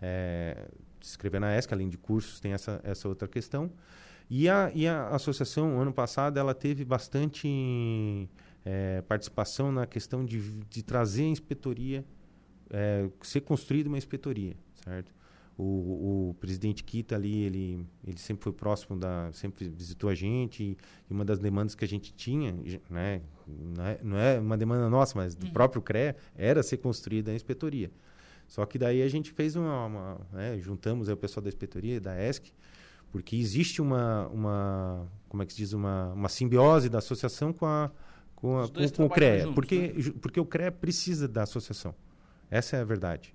é, se inscrever na ESC, além de cursos, tem essa, essa outra questão. E a, e a associação, ano passado, ela teve bastante é, participação na questão de, de trazer a inspetoria, é, ser construída uma inspetoria certo? O, o, presidente Kita ali, ele, ele sempre foi próximo da, sempre visitou a gente e, e uma das demandas que a gente tinha, né, não é, não é uma demanda nossa, mas do uhum. próprio CREA, era ser construída a inspetoria. Só que daí a gente fez uma, uma né, juntamos o pessoal da inspetoria, da ESC, porque existe uma, uma como é que se diz, uma, uma simbiose da associação com a com, a, com, com o CREA, juntos, porque né? porque o CREA precisa da associação. Essa é a verdade.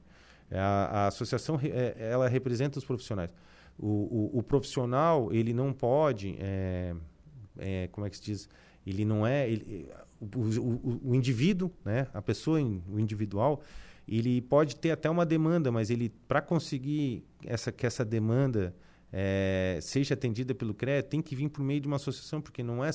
É, a, a associação é, ela representa os profissionais. O, o, o profissional ele não pode, é, é, como é que se diz? Ele não é ele, o, o, indivíduo, né? A pessoa, o individual, ele pode ter até uma demanda, mas ele para conseguir essa que essa demanda é, seja atendida pelo CREA, tem que vir por meio de uma associação, porque não é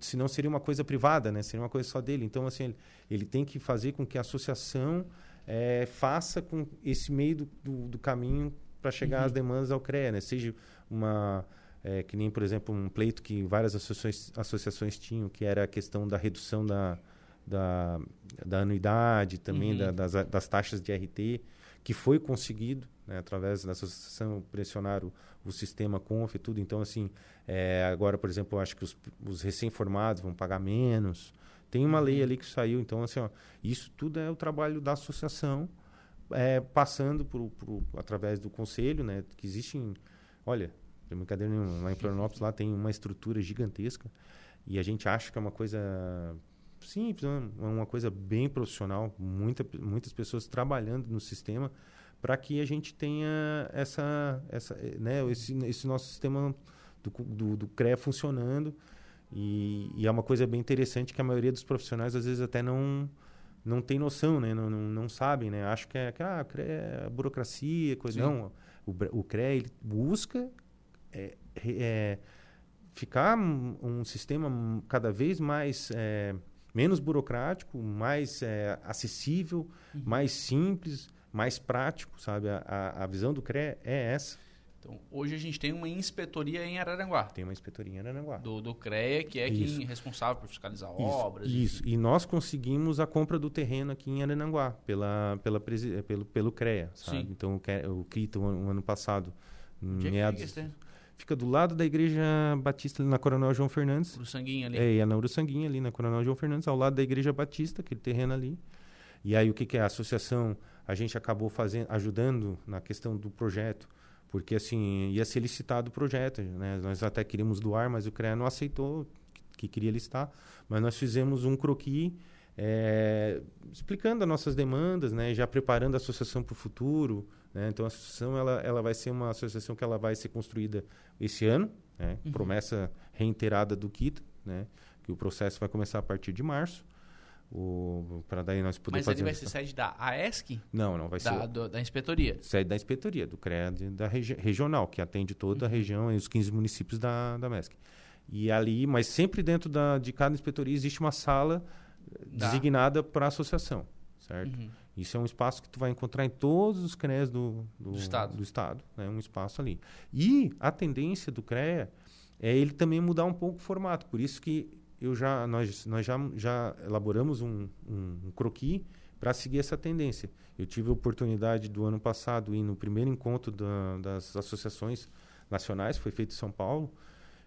senão seria uma coisa privada, né? Seria uma coisa só dele. Então assim, ele, ele tem que fazer com que a associação é, faça com esse meio do, do, do caminho para chegar uhum. às demandas ao CREA, né? Seja uma... É, que nem, por exemplo, um pleito que várias associações, associações tinham, que era a questão da redução da, da, da anuidade, também uhum. da, das, das taxas de RT, que foi conseguido né, através da associação pressionar o, o sistema Conf e tudo. Então, assim, é, agora, por exemplo, eu acho que os, os recém-formados vão pagar menos, tem uma lei uhum. ali que saiu, então, assim, ó, isso tudo é o trabalho da associação, é, passando por, por, através do conselho, né? Que existem, olha, não brincadeira nenhuma, lá em Florianópolis lá tem uma estrutura gigantesca e a gente acha que é uma coisa simples, é uma coisa bem profissional, muita, muitas pessoas trabalhando no sistema para que a gente tenha essa, essa né, esse, esse nosso sistema do, do, do CREA funcionando e, e, é uma coisa bem interessante que a maioria dos profissionais às vezes até não não tem noção, né? Não, não, não sabem, né? Acho que é, que, ah, é burocracia, coisa. Sim. Não, o, o CREA ele busca é, é, ficar um, um, sistema cada vez mais é, menos burocrático, mais é, acessível, uhum. mais simples, mais prático, sabe? A, a, a visão do CREA é essa. Então, hoje a gente tem uma inspetoria em Araranguá. Tem uma inspetoria em Araranguá. Do, do CREA, que é isso. quem é responsável por fiscalizar isso, obras. Isso, enfim. e nós conseguimos a compra do terreno aqui em Araranguá, pela, pela, pelo, pelo CREA, sabe? Sim. Então, o CRITA, um, ano passado, Onde meados... É que fica, fica do lado da Igreja Batista, na Coronel João Fernandes. Uruçanguinha ali. É, é na Uruçanguinha, ali na Coronel João Fernandes, ao lado da Igreja Batista, aquele terreno ali. E aí, o que, que é? A associação, a gente acabou fazendo, ajudando na questão do projeto, porque assim ia ser licitado o projeto, né? Nós até queríamos doar, mas o CREA não aceitou que queria listar, mas nós fizemos um croquis é, explicando as nossas demandas, né? Já preparando a associação para o futuro, né? Então a associação ela, ela vai ser uma associação que ela vai ser construída esse ano, né? Uhum. Promessa reiterada do KITA, né? Que o processo vai começar a partir de março para daí nós poder Mas fazer... ele vai ser sede da AESC? Não, não vai da, ser... Do, da inspetoria? Sede da inspetoria, do CRED da regi regional, que atende toda uhum. a região e os 15 municípios da, da MESC. E ali, mas sempre dentro da, de cada inspetoria existe uma sala da. designada para a associação, certo? Uhum. Isso é um espaço que tu vai encontrar em todos os CREAs do, do, do Estado, do estado né? um espaço ali. E a tendência do CREA é ele também mudar um pouco o formato, por isso que eu já, nós, nós já, já elaboramos um, um, um croquis para seguir essa tendência. Eu tive a oportunidade do ano passado ir no primeiro encontro da, das associações nacionais, foi feito em São Paulo,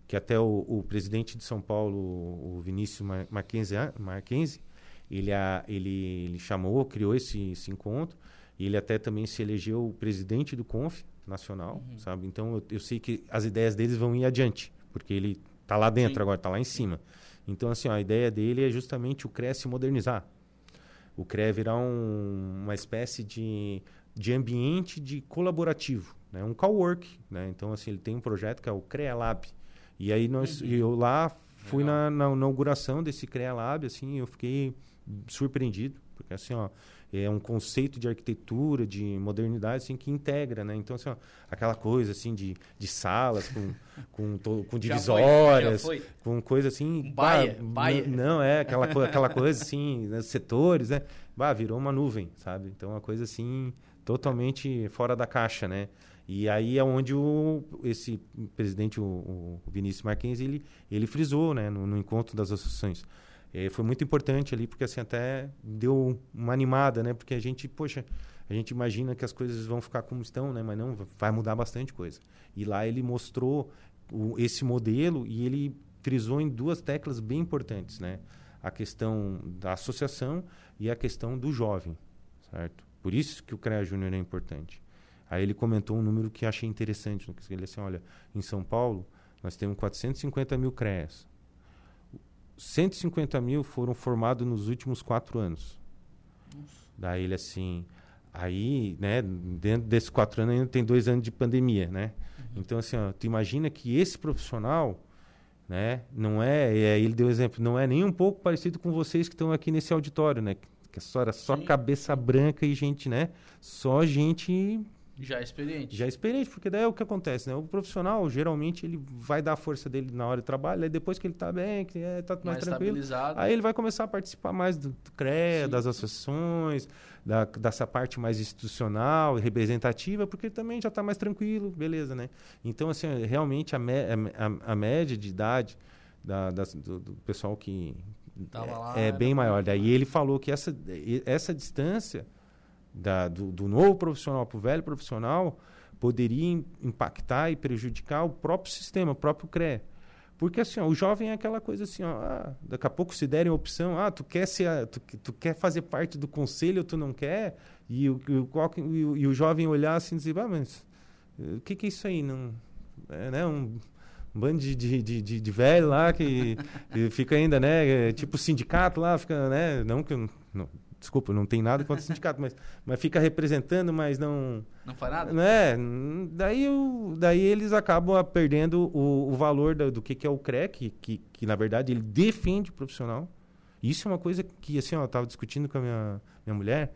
que até o, o presidente de São Paulo, o Vinícius Marquense, ele, a, ele, ele chamou, criou esse, esse encontro, e ele até também se elegeu o presidente do CONF nacional, uhum. sabe? Então eu, eu, sei que as ideias deles vão ir adiante, porque ele está lá dentro Sim. agora, está lá em cima. Então assim, ó, a ideia dele é justamente o CREA se modernizar. O CREA virar um, uma espécie de, de ambiente de colaborativo, né? um cowork, né? Então assim, ele tem um projeto que é o CREA Lab. E aí nós, eu lá fui na, na, inauguração desse CREA Lab, assim, eu fiquei surpreendido, porque assim, ó, é um conceito de arquitetura, de modernidade, assim, que integra, né? Então, assim, ó, aquela coisa, assim, de, de salas com, com, to, com divisórias, foi, com coisa assim... Baia, bah, baia. Não, é, aquela, aquela coisa, assim, né, setores, né? Bah, virou uma nuvem, sabe? Então, uma coisa, assim, totalmente fora da caixa, né? E aí é onde o, esse presidente, o, o Vinícius Marquinhos, ele, ele frisou, né? no, no encontro das associações é, foi muito importante ali, porque assim até deu uma animada, né? Porque a gente, poxa, a gente imagina que as coisas vão ficar como estão, né? Mas não, vai mudar bastante coisa. E lá ele mostrou o, esse modelo e ele frisou em duas teclas bem importantes, né? A questão da associação e a questão do jovem, certo? Por isso que o CREA Júnior é importante. Aí ele comentou um número que achei interessante. Ele disse assim, olha, em São Paulo nós temos 450 mil CREAs. 150 mil foram formados nos últimos quatro anos. Nossa. Daí ele assim, aí, né, dentro desses quatro anos ainda tem dois anos de pandemia, né? Uhum. Então assim, ó, tu imagina que esse profissional, né, não é, aí ele deu exemplo, não é nem um pouco parecido com vocês que estão aqui nesse auditório, né? Que só era só Sim. cabeça branca e gente, né? Só gente já experiente. Já experiente, porque daí é o que acontece, né? O profissional, geralmente, ele vai dar a força dele na hora de trabalho, aí depois que ele está bem, que é, tá mais, mais tranquilo, aí ele vai começar a participar mais do, do CREA, Sim. das associações, da, dessa parte mais institucional, representativa, porque também já está mais tranquilo, beleza, né? Então, assim, realmente a, me, a, a média de idade da, da do, do, pessoal que é, lá, é, bem maior. Daí ele falou que essa, essa distância da, do, do novo profissional para o velho profissional poderia impactar e prejudicar o próprio sistema, o próprio CRE. Porque assim, ó, o jovem é aquela coisa assim, ó, ah, daqui a pouco se derem opção, ah, tu quer ser, a, tu, tu, quer fazer parte do conselho ou tu não quer? E o, e o, e o jovem olhar assim e dizer, ah, mas o que, que é isso aí? Não, é, né, um, um bando de, de, de, de, velho lá que, fica ainda, né, tipo sindicato lá, fica, né, não que não, Desculpa, não tem nada contra o sindicato, mas, mas fica representando, mas não. Não faz nada? Né? Daí, o, daí eles acabam perdendo o, o valor do, do que, que é o CREC, que, que, na verdade ele defende o profissional. Isso é uma coisa que assim, ó, eu estava discutindo com a minha, minha mulher,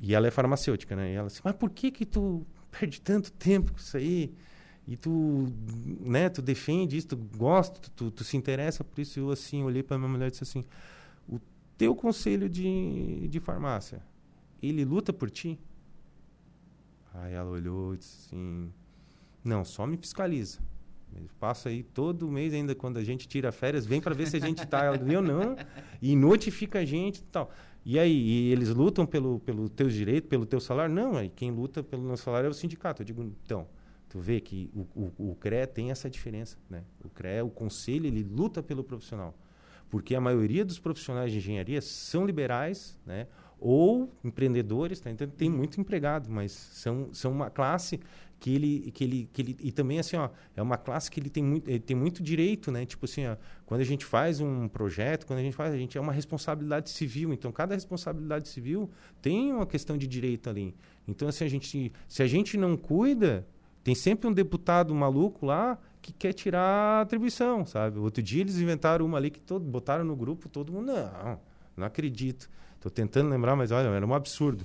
e ela é farmacêutica, né? E ela assim, mas por que que tu perde tanto tempo com isso aí? E tu, né, tu defende isso, tu gosta, tu, tu, tu se interessa por isso. Eu assim, olhei para minha mulher e disse assim, teu conselho de, de farmácia, ele luta por ti? Aí ela olhou e disse assim: Não, só me fiscaliza. Passa aí todo mês, ainda quando a gente tira férias, vem para ver se a gente está. Eu não. E notifica a gente e tal. E aí, e eles lutam pelo, pelo teu direito, pelo teu salário? Não, aí quem luta pelo nosso salário é o sindicato. Eu digo, então, tu vê que o, o, o CRE tem essa diferença, né? O CRE, o conselho, ele luta pelo profissional porque a maioria dos profissionais de engenharia são liberais, né? ou empreendedores, tá? então tem muito empregado, mas são, são uma classe que ele, que ele, que ele e também assim ó, é uma classe que ele tem muito, ele tem muito direito, né? Tipo assim, ó, quando a gente faz um projeto, quando a gente faz, a gente é uma responsabilidade civil, então cada responsabilidade civil tem uma questão de direito ali. Então assim a gente, se a gente não cuida, tem sempre um deputado maluco lá que quer tirar a atribuição, sabe? Outro dia eles inventaram uma ali que todo, botaram no grupo, todo mundo, não, não acredito. Estou tentando lembrar, mas olha, era um absurdo.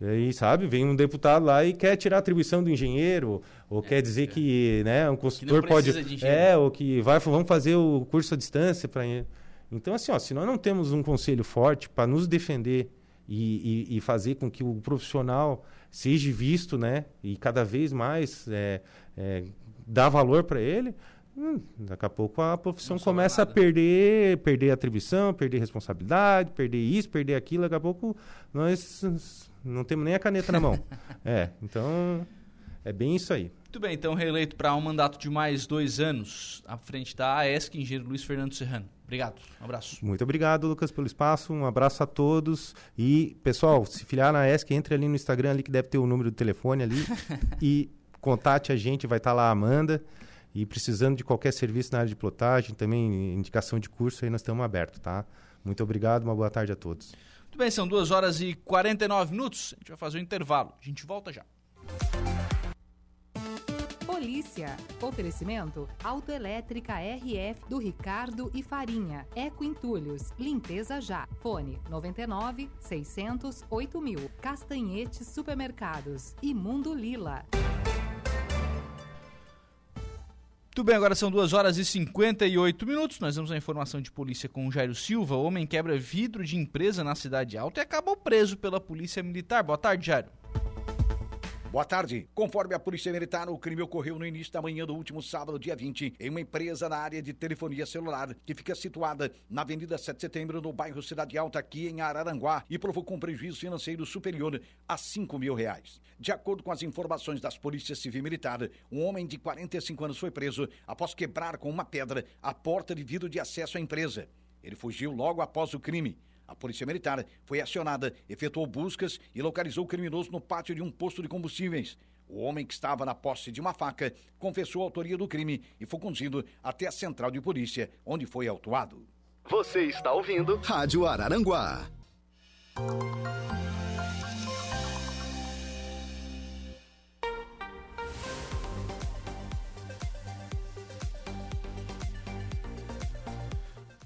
E aí, sabe, vem um deputado lá e quer tirar a atribuição do engenheiro, ou é, quer dizer é. que né, um consultor pode. É, ou que vai, vamos fazer o curso à distância para. Então, assim, ó, se nós não temos um conselho forte para nos defender e, e, e, fazer com que o profissional seja visto, né, e cada vez mais é, é, dar valor para ele, hum, daqui a pouco a profissão começa a perder, perder atribuição, perder responsabilidade, perder isso, perder aquilo. Daqui a pouco nós não temos nem a caneta na mão. é, então é bem isso aí. Muito bem, então reeleito para um mandato de mais dois anos à frente da AESC, engenheiro Luiz Fernando Serrano. Obrigado, um abraço. Muito obrigado, Lucas, pelo espaço. Um abraço a todos. E, pessoal, se filiar na AESC, entre ali no Instagram ali que deve ter o número do telefone ali e contate a gente, vai estar tá lá a Amanda. E precisando de qualquer serviço na área de plotagem, também indicação de curso, aí nós estamos abertos, tá? Muito obrigado, uma boa tarde a todos. Muito bem, são 2 horas e 49 minutos. A gente vai fazer um intervalo. A gente volta já. Polícia. Oferecimento Autoelétrica RF do Ricardo e Farinha. Eco Entulhos. Limpeza já. Fone 99 600 8000. Castanhetes Supermercados. E Mundo Lila. Muito bem, agora são 2 horas e 58 minutos. Nós vamos à informação de polícia com Jairo Silva. O homem quebra vidro de empresa na Cidade Alta e acabou preso pela Polícia Militar. Boa tarde, Jairo. Boa tarde. Conforme a Polícia Militar, o crime ocorreu no início da manhã do último sábado, dia 20, em uma empresa na área de telefonia celular, que fica situada na Avenida 7 de Setembro, no bairro Cidade Alta, aqui em Araranguá, e provocou um prejuízo financeiro superior a 5 mil reais. De acordo com as informações das polícias civil e militar, um homem de 45 anos foi preso após quebrar com uma pedra a porta de vidro de acesso à empresa. Ele fugiu logo após o crime. A Polícia Militar foi acionada, efetuou buscas e localizou o criminoso no pátio de um posto de combustíveis. O homem que estava na posse de uma faca confessou a autoria do crime e foi conduzido até a central de polícia, onde foi autuado. Você está ouvindo Rádio Araranguá.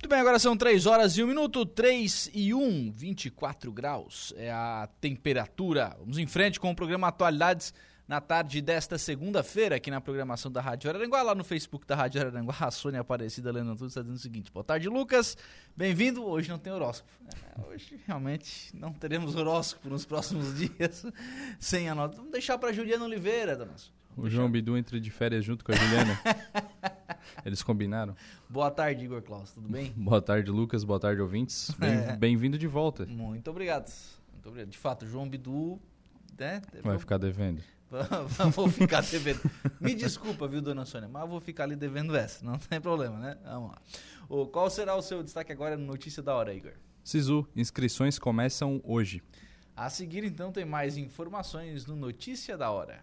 Muito bem, agora são 3 horas e 1 minuto, 3 e 1, 24 graus é a temperatura. Vamos em frente com o programa Atualidades na tarde desta segunda-feira, aqui na programação da Rádio Araranguá, lá no Facebook da Rádio Araranguá, a Sônia Aparecida lendo tudo, está dizendo o seguinte, boa tarde Lucas, bem-vindo, hoje não tem horóscopo, é, hoje realmente não teremos horóscopo nos próximos dias, sem a nota, vamos deixar para Juliana Oliveira, dona. O João Bidu entra de férias junto com a Juliana. Eles combinaram. Boa tarde, Igor Klaus, tudo bem? Boa tarde, Lucas. Boa tarde, ouvintes. Bem-vindo é. de volta. Muito obrigado. Muito obrigado. De fato, João Bidu. Né, Vai ficar devendo. vou ficar devendo. Me desculpa, viu, dona Sônia, mas vou ficar ali devendo essa. Não tem problema, né? Vamos lá. O, qual será o seu destaque agora no Notícia da Hora, Igor? Sisu, inscrições começam hoje. A seguir, então, tem mais informações no Notícia da Hora.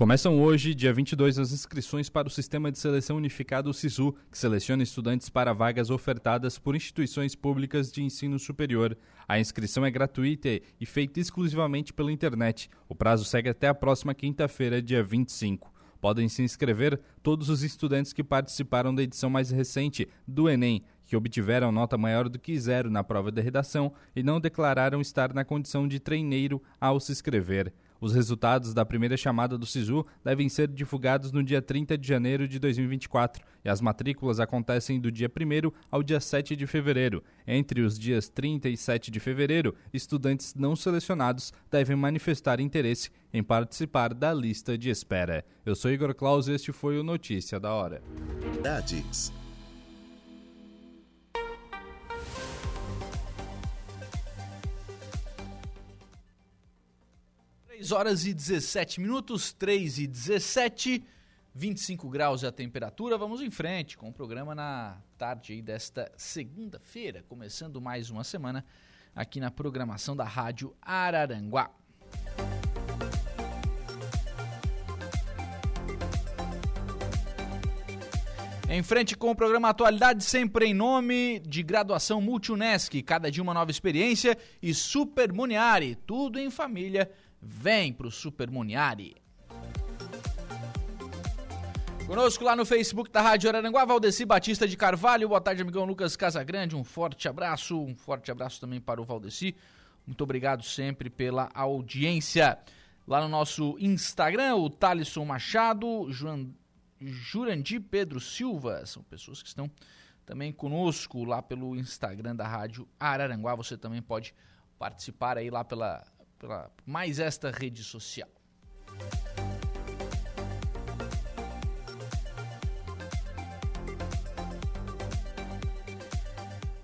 Começam hoje, dia 22, as inscrições para o Sistema de Seleção Unificado SISU, que seleciona estudantes para vagas ofertadas por instituições públicas de ensino superior. A inscrição é gratuita e feita exclusivamente pela internet. O prazo segue até a próxima quinta-feira, dia 25. Podem se inscrever todos os estudantes que participaram da edição mais recente do Enem, que obtiveram nota maior do que zero na prova de redação e não declararam estar na condição de treineiro ao se inscrever. Os resultados da primeira chamada do SISU devem ser divulgados no dia 30 de janeiro de 2024 e as matrículas acontecem do dia 1 ao dia 7 de fevereiro. Entre os dias 30 e 7 de fevereiro, estudantes não selecionados devem manifestar interesse em participar da lista de espera. Eu sou Igor Claus e este foi o Notícia da Hora. 3 horas e 17 minutos, 3 e 17, 25 graus é a temperatura. Vamos em frente com o programa na tarde desta segunda-feira, começando mais uma semana aqui na programação da Rádio Araranguá. Em frente com o programa Atualidade, sempre em nome de graduação Multunesc, cada dia uma nova experiência e Super Muniari, tudo em família Vem pro Super Muniari. Conosco lá no Facebook da Rádio Araranguá, Valdeci Batista de Carvalho. Boa tarde, amigão Lucas Casagrande. Um forte abraço. Um forte abraço também para o Valdeci. Muito obrigado sempre pela audiência. Lá no nosso Instagram, o Thalisson Machado, Juan, Jurandir Pedro Silva. São pessoas que estão também conosco lá pelo Instagram da Rádio Araranguá. Você também pode participar aí lá pela, pela mais esta rede social.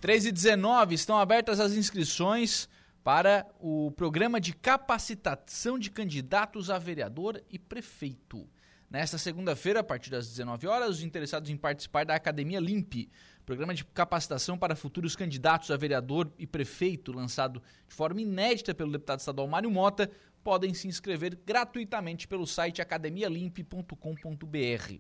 3 e 19 estão abertas as inscrições para o programa de capacitação de candidatos a vereador e prefeito. Nesta segunda-feira, a partir das 19 horas, os interessados em participar da Academia Limpe, programa de capacitação para futuros candidatos a vereador e prefeito, lançado de forma inédita pelo deputado estadual Mário Mota, podem se inscrever gratuitamente pelo site academialimpe.com.br.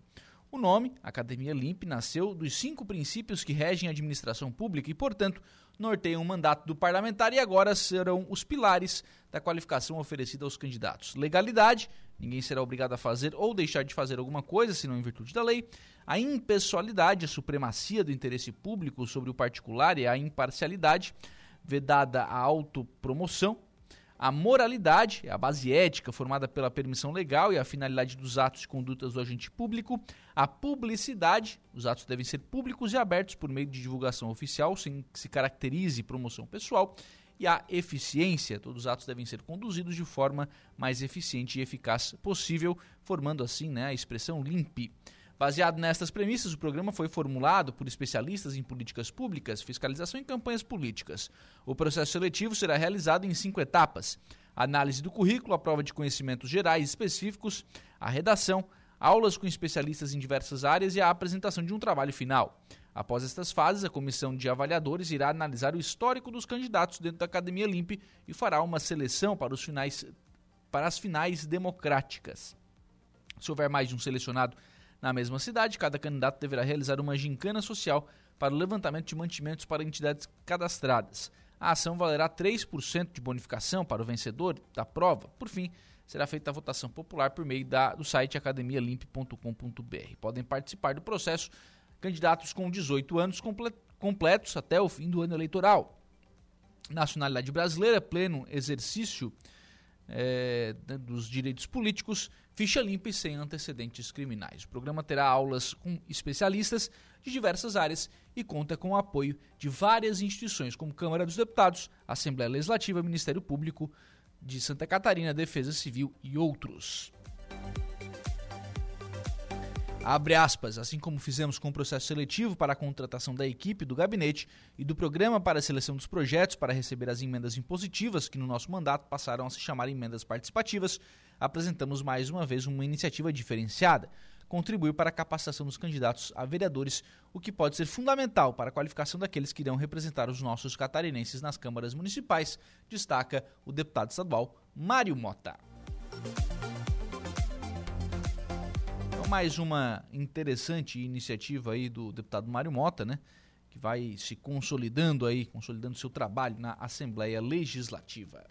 O nome, Academia Limp, nasceu dos cinco princípios que regem a administração pública e, portanto, norteiam o mandato do parlamentar e agora serão os pilares da qualificação oferecida aos candidatos. Legalidade, ninguém será obrigado a fazer ou deixar de fazer alguma coisa, senão em virtude da lei. A impessoalidade, a supremacia do interesse público sobre o particular e a imparcialidade, vedada a autopromoção a moralidade, é a base ética formada pela permissão legal e a finalidade dos atos e condutas do agente público. A publicidade, os atos devem ser públicos e abertos por meio de divulgação oficial, sem que se caracterize promoção pessoal. E a eficiência, todos os atos devem ser conduzidos de forma mais eficiente e eficaz possível, formando assim né, a expressão limpe. Baseado nestas premissas, o programa foi formulado por especialistas em políticas públicas, fiscalização e campanhas políticas. O processo seletivo será realizado em cinco etapas: análise do currículo, a prova de conhecimentos gerais específicos, a redação, aulas com especialistas em diversas áreas e a apresentação de um trabalho final. Após estas fases, a comissão de avaliadores irá analisar o histórico dos candidatos dentro da Academia Limpe e fará uma seleção para, finais, para as finais democráticas. Se houver mais de um selecionado na mesma cidade, cada candidato deverá realizar uma gincana social para o levantamento de mantimentos para entidades cadastradas. A ação valerá 3% de bonificação para o vencedor da prova. Por fim, será feita a votação popular por meio da, do site academialimp.com.br. Podem participar do processo candidatos com 18 anos completos até o fim do ano eleitoral. Nacionalidade brasileira, pleno exercício é, dos direitos políticos, ficha limpa e sem antecedentes criminais. O programa terá aulas com especialistas de diversas áreas e conta com o apoio de várias instituições, como Câmara dos Deputados, Assembleia Legislativa, Ministério Público de Santa Catarina, Defesa Civil e outros. Abre aspas, assim como fizemos com o processo seletivo para a contratação da equipe do gabinete e do programa para a seleção dos projetos para receber as emendas impositivas, que no nosso mandato passaram a se chamar emendas participativas, apresentamos mais uma vez uma iniciativa diferenciada. Contribuir para a capacitação dos candidatos a vereadores, o que pode ser fundamental para a qualificação daqueles que irão representar os nossos catarinenses nas câmaras municipais, destaca o deputado estadual Mário Mota. Mais uma interessante iniciativa aí do deputado Mário Mota, né? Que vai se consolidando aí, consolidando seu trabalho na Assembleia Legislativa.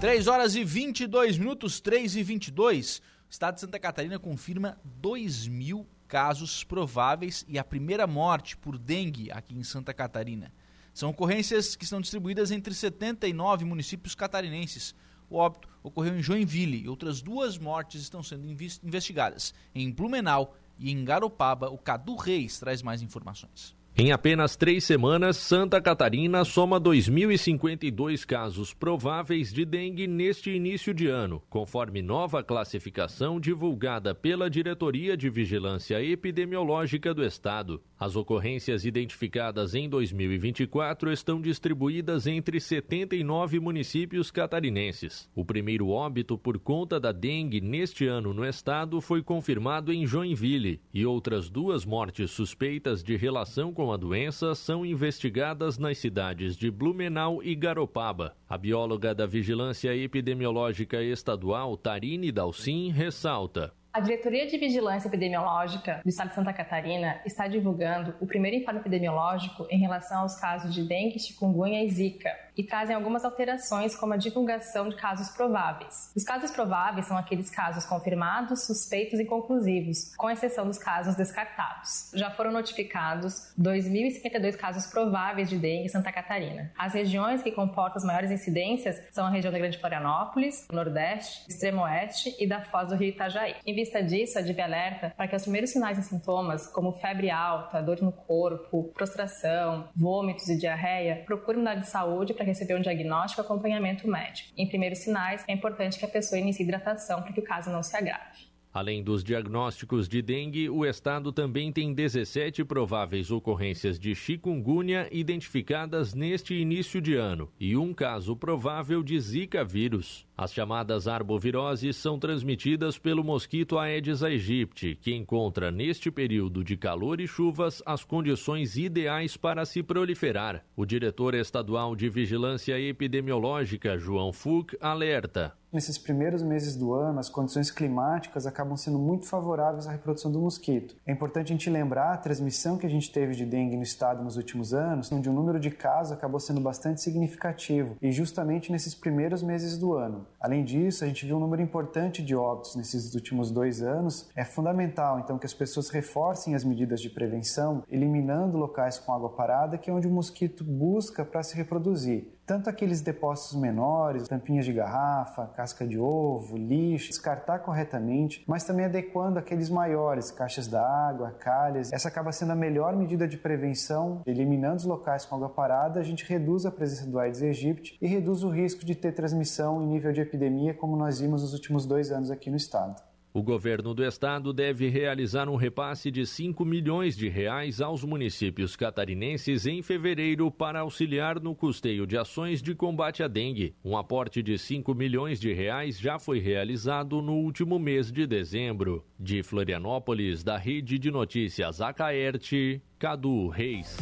Três horas e 22 minutos, 3 e 22. O estado de Santa Catarina confirma 2 mil casos prováveis e a primeira morte por dengue aqui em Santa Catarina. São ocorrências que estão distribuídas entre 79 municípios catarinenses. O óbito ocorreu em Joinville e outras duas mortes estão sendo investigadas em Blumenau e em Garopaba. O Cadu Reis traz mais informações. Em apenas três semanas, Santa Catarina soma 2.052 casos prováveis de dengue neste início de ano, conforme nova classificação divulgada pela Diretoria de Vigilância Epidemiológica do Estado. As ocorrências identificadas em 2024 estão distribuídas entre 79 municípios catarinenses. O primeiro óbito por conta da dengue neste ano no estado foi confirmado em Joinville e outras duas mortes suspeitas de relação com a doença são investigadas nas cidades de Blumenau e Garopaba. A bióloga da Vigilância Epidemiológica Estadual, Tarine Dalcin, ressalta: a Diretoria de Vigilância Epidemiológica do Estado de Santa Catarina está divulgando o primeiro informe epidemiológico em relação aos casos de dengue, chikungunya e zika e trazem algumas alterações, como a divulgação de casos prováveis. Os casos prováveis são aqueles casos confirmados, suspeitos e conclusivos, com exceção dos casos descartados. Já foram notificados 2.052 casos prováveis de dengue em Santa Catarina. As regiões que comportam as maiores incidências são a região da Grande Florianópolis, Nordeste, Extremo Oeste e da Foz do Rio Itajaí. Em vista disso, a DIV alerta para que os primeiros sinais e sintomas, como febre alta, dor no corpo, prostração, vômitos e diarreia, procure unidade de saúde para receber um diagnóstico e acompanhamento médico. Em primeiros sinais, é importante que a pessoa inicie hidratação para que o caso não se agrave. Além dos diagnósticos de dengue, o estado também tem 17 prováveis ocorrências de chikungunya identificadas neste início de ano e um caso provável de Zika vírus. As chamadas arboviroses são transmitidas pelo mosquito Aedes aegypti, que encontra neste período de calor e chuvas as condições ideais para se proliferar. O diretor estadual de Vigilância Epidemiológica, João Fug, alerta: Nesses primeiros meses do ano, as condições climáticas acabam sendo muito favoráveis à reprodução do mosquito. É importante a gente lembrar a transmissão que a gente teve de dengue no estado nos últimos anos, onde o número de casos acabou sendo bastante significativo, e justamente nesses primeiros meses do ano. Além disso, a gente viu um número importante de óbitos nesses últimos dois anos. É fundamental, então, que as pessoas reforcem as medidas de prevenção, eliminando locais com água parada, que é onde o mosquito busca para se reproduzir tanto aqueles depósitos menores, tampinhas de garrafa, casca de ovo, lixo, descartar corretamente, mas também adequando aqueles maiores, caixas d'água, calhas. Essa acaba sendo a melhor medida de prevenção, eliminando os locais com água parada, a gente reduz a presença do Aedes aegypti e reduz o risco de ter transmissão em nível de epidemia, como nós vimos nos últimos dois anos aqui no estado. O governo do estado deve realizar um repasse de 5 milhões de reais aos municípios catarinenses em fevereiro para auxiliar no custeio de ações de combate à dengue. Um aporte de 5 milhões de reais já foi realizado no último mês de dezembro. De Florianópolis, da Rede de Notícias Acaerte, Cadu Reis.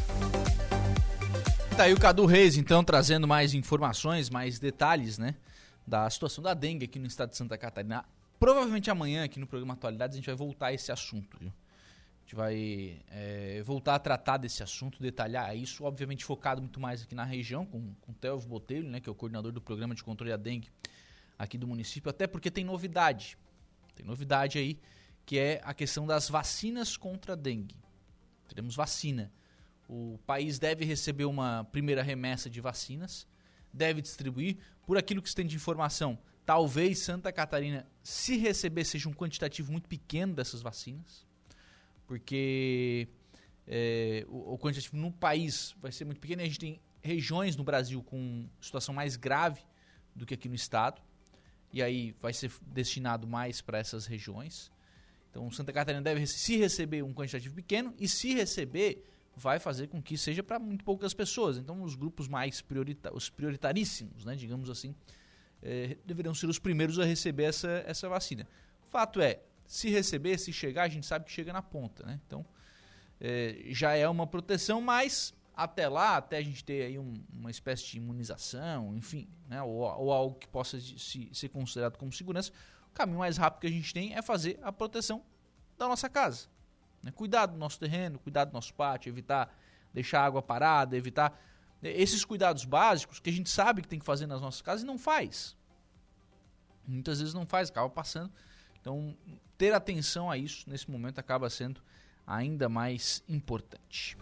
Tá aí o Cadu Reis, então, trazendo mais informações, mais detalhes, né? Da situação da dengue aqui no estado de Santa Catarina. Provavelmente amanhã, aqui no programa Atualidades, a gente vai voltar a esse assunto, viu? A gente vai é, voltar a tratar desse assunto, detalhar isso, obviamente focado muito mais aqui na região, com, com o Telvio Botelho, né, que é o coordenador do programa de controle da dengue aqui do município, até porque tem novidade. Tem novidade aí, que é a questão das vacinas contra a dengue. Teremos vacina. O país deve receber uma primeira remessa de vacinas, deve distribuir. Por aquilo que se tem de informação, Talvez Santa Catarina, se receber, seja um quantitativo muito pequeno dessas vacinas, porque é, o, o, quantitativo no país vai ser muito pequeno. A gente tem regiões no Brasil com situação mais grave do que aqui no estado, e aí vai ser destinado mais para essas regiões. Então, Santa Catarina deve se receber um quantitativo pequeno, e se receber, vai fazer com que seja para muito poucas pessoas. Então, os grupos mais priorita os prioritaríssimos, né, digamos assim, é, deverão ser os primeiros a receber essa, essa vacina. Fato é, se receber, se chegar, a gente sabe que chega na ponta, né? Então, é, já é uma proteção, mas até lá, até a gente ter aí um, uma espécie de imunização, enfim, né? ou, ou algo que possa se, ser considerado como segurança, o caminho mais rápido que a gente tem é fazer a proteção da nossa casa. Né? Cuidar do nosso terreno, cuidar do nosso pátio, evitar deixar água parada, evitar esses cuidados básicos que a gente sabe que tem que fazer nas nossas casas e não faz. Muitas vezes não faz, acaba passando. Então, ter atenção a isso nesse momento acaba sendo ainda mais importante.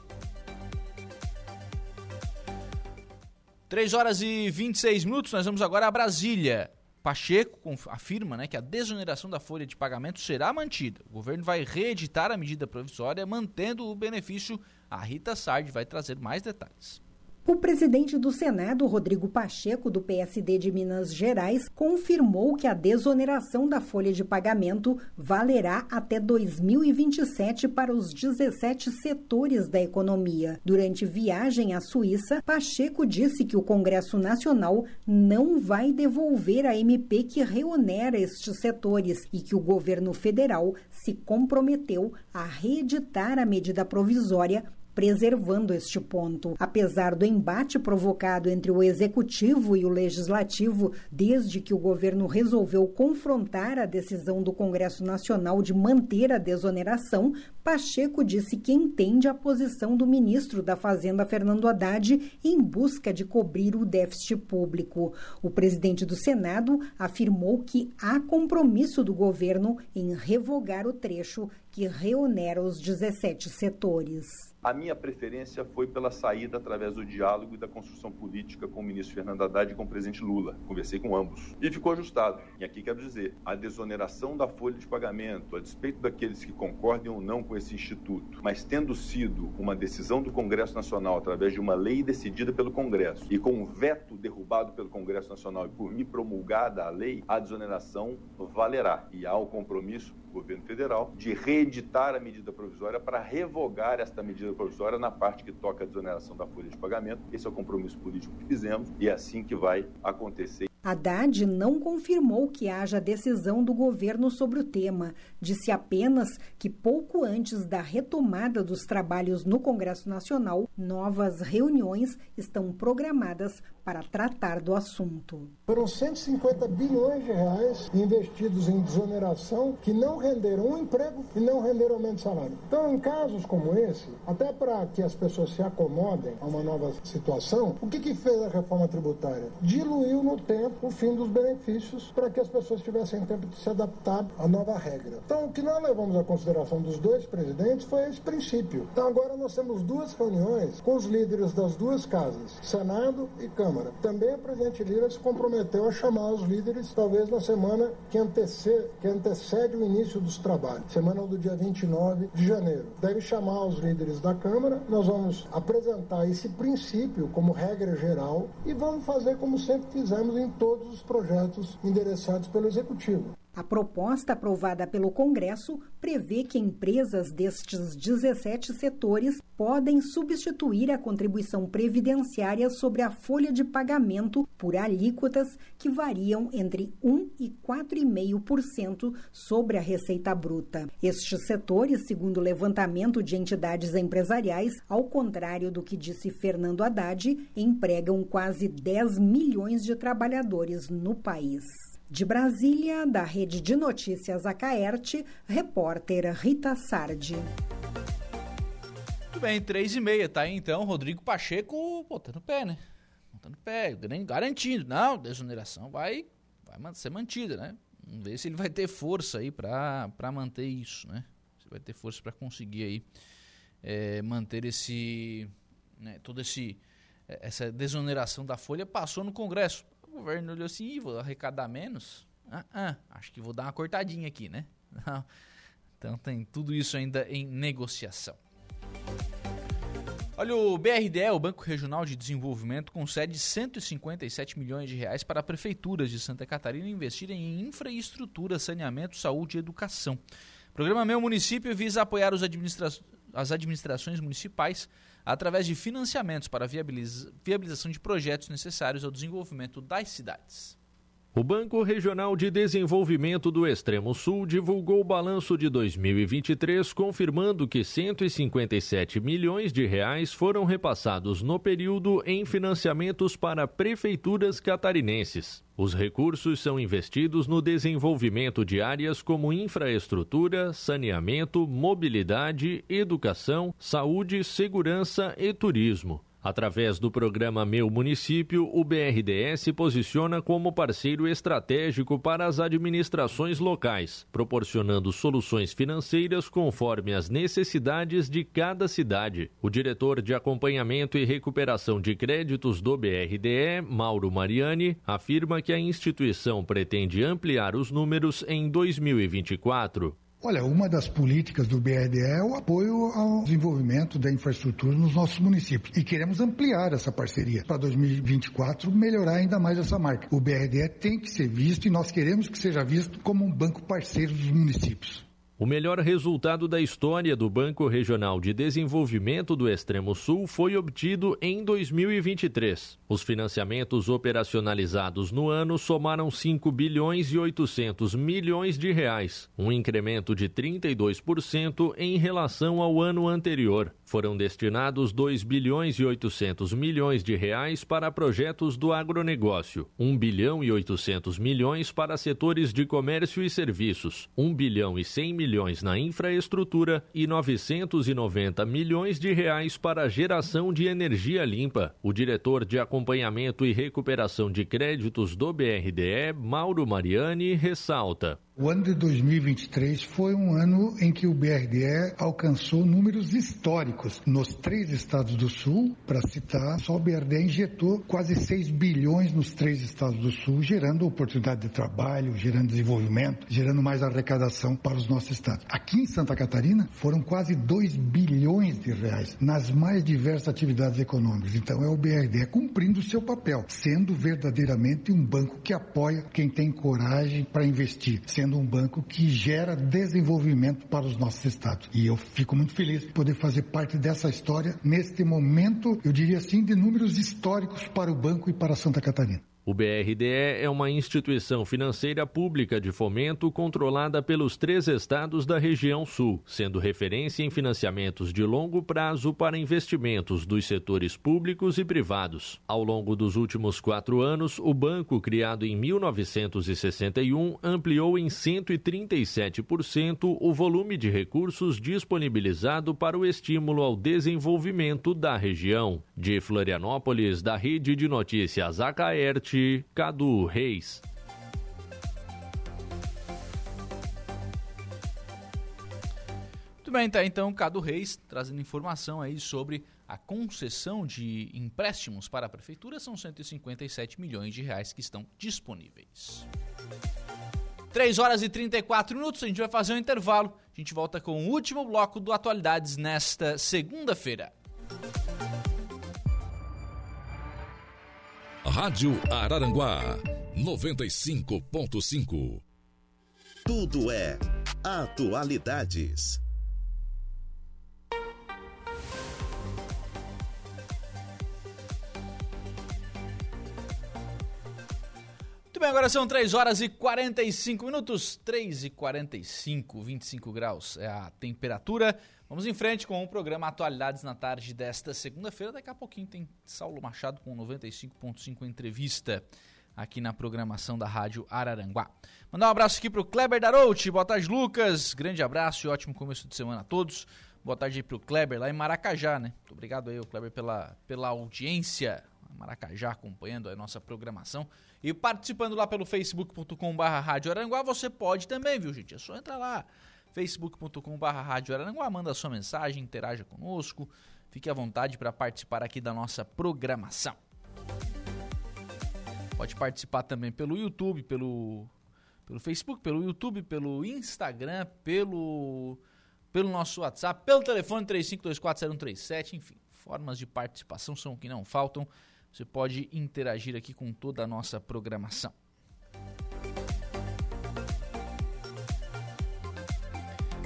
3 horas e 26 minutos, nós vamos agora a Brasília. Pacheco afirma né, que a desoneração da folha de pagamento será mantida. O governo vai reeditar a medida provisória, mantendo o benefício. A Rita Sard vai trazer mais detalhes. O presidente do Senado, Rodrigo Pacheco, do PSD de Minas Gerais, confirmou que a desoneração da folha de pagamento valerá até 2027 para os 17 setores da economia. Durante viagem à Suíça, Pacheco disse que o Congresso Nacional não vai devolver a MP que reonera estes setores e que o governo federal se comprometeu a reeditar a medida provisória preservando este ponto. Apesar do embate provocado entre o executivo e o legislativo, desde que o governo resolveu confrontar a decisão do Congresso Nacional de manter a desoneração, Pacheco disse que entende a posição do ministro da Fazenda, Fernando Haddad, em busca de cobrir o déficit público. O presidente do Senado afirmou que há compromisso do governo em revogar o trecho que reonera os 17 setores. A minha preferência foi pela saída através do diálogo e da construção política com o ministro Fernando Haddad e com o presidente Lula. Conversei com ambos. E ficou ajustado. E aqui quero dizer, a desoneração da folha de pagamento, a despeito daqueles que concordem ou não com esse instituto, mas tendo sido uma decisão do Congresso Nacional através de uma lei decidida pelo Congresso e com um veto derrubado pelo Congresso Nacional e por mim promulgada a lei, a desoneração valerá. E há o compromisso governo federal de reeditar a medida provisória para revogar esta medida provisória na parte que toca a desoneração da folha de pagamento. Esse é o compromisso político que fizemos e é assim que vai acontecer. Haddad não confirmou que haja decisão do governo sobre o tema. Disse apenas que pouco antes da retomada dos trabalhos no Congresso Nacional, novas reuniões estão programadas para tratar do assunto. Foram 150 bilhões de reais investidos em desoneração que não renderam um emprego e não renderam aumento de salário. Então, em casos como esse, até para que as pessoas se acomodem a uma nova situação, o que, que fez a reforma tributária? Diluiu no tempo o fim dos benefícios para que as pessoas tivessem tempo de se adaptar à nova regra. Então, o que nós levamos à consideração dos dois presidentes foi esse princípio. Então, agora nós temos duas reuniões com os líderes das duas casas, Senado e Câmara. Também o presidente Lira se comprometeu a chamar os líderes, talvez na semana que antecede, que antecede o início dos trabalhos, semana do dia 29 de janeiro. Deve chamar os líderes da Câmara, nós vamos apresentar esse princípio como regra geral e vamos fazer como sempre fizemos em todos os projetos endereçados pelo Executivo. A proposta aprovada pelo Congresso prevê que empresas destes 17 setores podem substituir a contribuição previdenciária sobre a folha de pagamento por alíquotas que variam entre 1 e 4,5% sobre a receita bruta. Estes setores, segundo o levantamento de entidades empresariais, ao contrário do que disse Fernando Haddad, empregam quase 10 milhões de trabalhadores no país. De Brasília, da Rede de Notícias Acaerte, repórter Rita Sardi. Muito bem, três e meia, tá aí então, Rodrigo Pacheco botando pé, né? Botando pé, garantindo. Não, desoneração vai, vai ser mantida, né? Vamos ver se ele vai ter força aí para manter isso, né? Se vai ter força para conseguir aí é, manter esse, né, toda esse, essa desoneração da folha passou no Congresso o governo olhou assim, vou arrecadar menos? Ah, ah, acho que vou dar uma cortadinha aqui, né? Então tem tudo isso ainda em negociação. Olha, o BRDE, o Banco Regional de Desenvolvimento, concede 157 milhões de reais para prefeituras de Santa Catarina investirem em infraestrutura, saneamento, saúde e educação. O programa Meu Município visa apoiar administra as administrações municipais através de financiamentos para viabiliza viabilização de projetos necessários ao desenvolvimento das cidades. O Banco Regional de Desenvolvimento do Extremo Sul divulgou o balanço de 2023, confirmando que 157 milhões de reais foram repassados no período em financiamentos para prefeituras catarinenses. Os recursos são investidos no desenvolvimento de áreas como infraestrutura, saneamento, mobilidade, educação, saúde, segurança e turismo. Através do programa Meu Município, o BRDS se posiciona como parceiro estratégico para as administrações locais, proporcionando soluções financeiras conforme as necessidades de cada cidade. O diretor de acompanhamento e recuperação de créditos do BRDE, Mauro Mariani, afirma que a instituição pretende ampliar os números em 2024. Olha, uma das políticas do BRDE é o apoio ao desenvolvimento da infraestrutura nos nossos municípios. E queremos ampliar essa parceria para 2024, melhorar ainda mais essa marca. O BRDE tem que ser visto e nós queremos que seja visto como um banco parceiro dos municípios. O melhor resultado da história do Banco Regional de Desenvolvimento do Extremo Sul foi obtido em 2023. Os financiamentos operacionalizados no ano somaram 5 bilhões e 800 milhões de reais, um incremento de 32% em relação ao ano anterior. Foram destinados 2 bilhões e 800 milhões de reais para projetos do agronegócio, 1 bilhão e 800 milhões para setores de comércio e serviços, 1 bilhão e 100 milhões na infraestrutura e 990 milhões de reais para geração de energia limpa. O diretor de acompanhamento e recuperação de créditos do BRDE, Mauro Mariani, ressalta: o ano de 2023 foi um ano em que o BRDE alcançou números históricos nos três estados do Sul. Para citar, só o BRDE injetou quase 6 bilhões nos três estados do Sul, gerando oportunidade de trabalho, gerando desenvolvimento, gerando mais arrecadação para os nossos estados. Aqui em Santa Catarina foram quase 2 bilhões de reais nas mais diversas atividades econômicas. Então é o BRDE cumprindo o seu papel, sendo verdadeiramente um banco que apoia quem tem coragem para investir sendo um banco que gera desenvolvimento para os nossos estados. E eu fico muito feliz de poder fazer parte dessa história neste momento, eu diria assim, de números históricos para o banco e para Santa Catarina. O BRDE é uma instituição financeira pública de fomento controlada pelos três estados da região sul, sendo referência em financiamentos de longo prazo para investimentos dos setores públicos e privados. Ao longo dos últimos quatro anos, o banco, criado em 1961, ampliou em 137% o volume de recursos disponibilizado para o estímulo ao desenvolvimento da região. De Florianópolis, da Rede de Notícias Acaerte, Cadu Reis. Muito bem, tá então Cadu Reis trazendo informação aí sobre a concessão de empréstimos para a prefeitura são 157 milhões de reais que estão disponíveis. 3 horas e 34 minutos, a gente vai fazer um intervalo. A gente volta com o último bloco do Atualidades nesta segunda-feira. Rádio Araranguá 95.5. Tudo é atualidades. Muito bem, agora são 3 horas e 45 minutos, 3 e 45, 25 graus é a temperatura. Vamos em frente com o programa Atualidades na tarde desta segunda-feira. Daqui a pouquinho tem Saulo Machado com 95.5 entrevista aqui na programação da Rádio Araranguá. Mandar um abraço aqui para o Kleber Darouti. Boa tarde, Lucas. Grande abraço e ótimo começo de semana a todos. Boa tarde aí para o Kleber lá em Maracajá, né? Muito obrigado aí, o Kleber, pela, pela audiência. Maracajá acompanhando a nossa programação. E participando lá pelo facebook.com.br Rádio Aranguá, você pode também, viu, gente? É só entrar lá facebook.com.br Rádio Aranguá, manda sua mensagem, interaja conosco, fique à vontade para participar aqui da nossa programação. Pode participar também pelo YouTube, pelo, pelo Facebook, pelo YouTube, pelo Instagram, pelo, pelo nosso WhatsApp, pelo telefone 35240137, enfim, formas de participação são o que não faltam. Você pode interagir aqui com toda a nossa programação.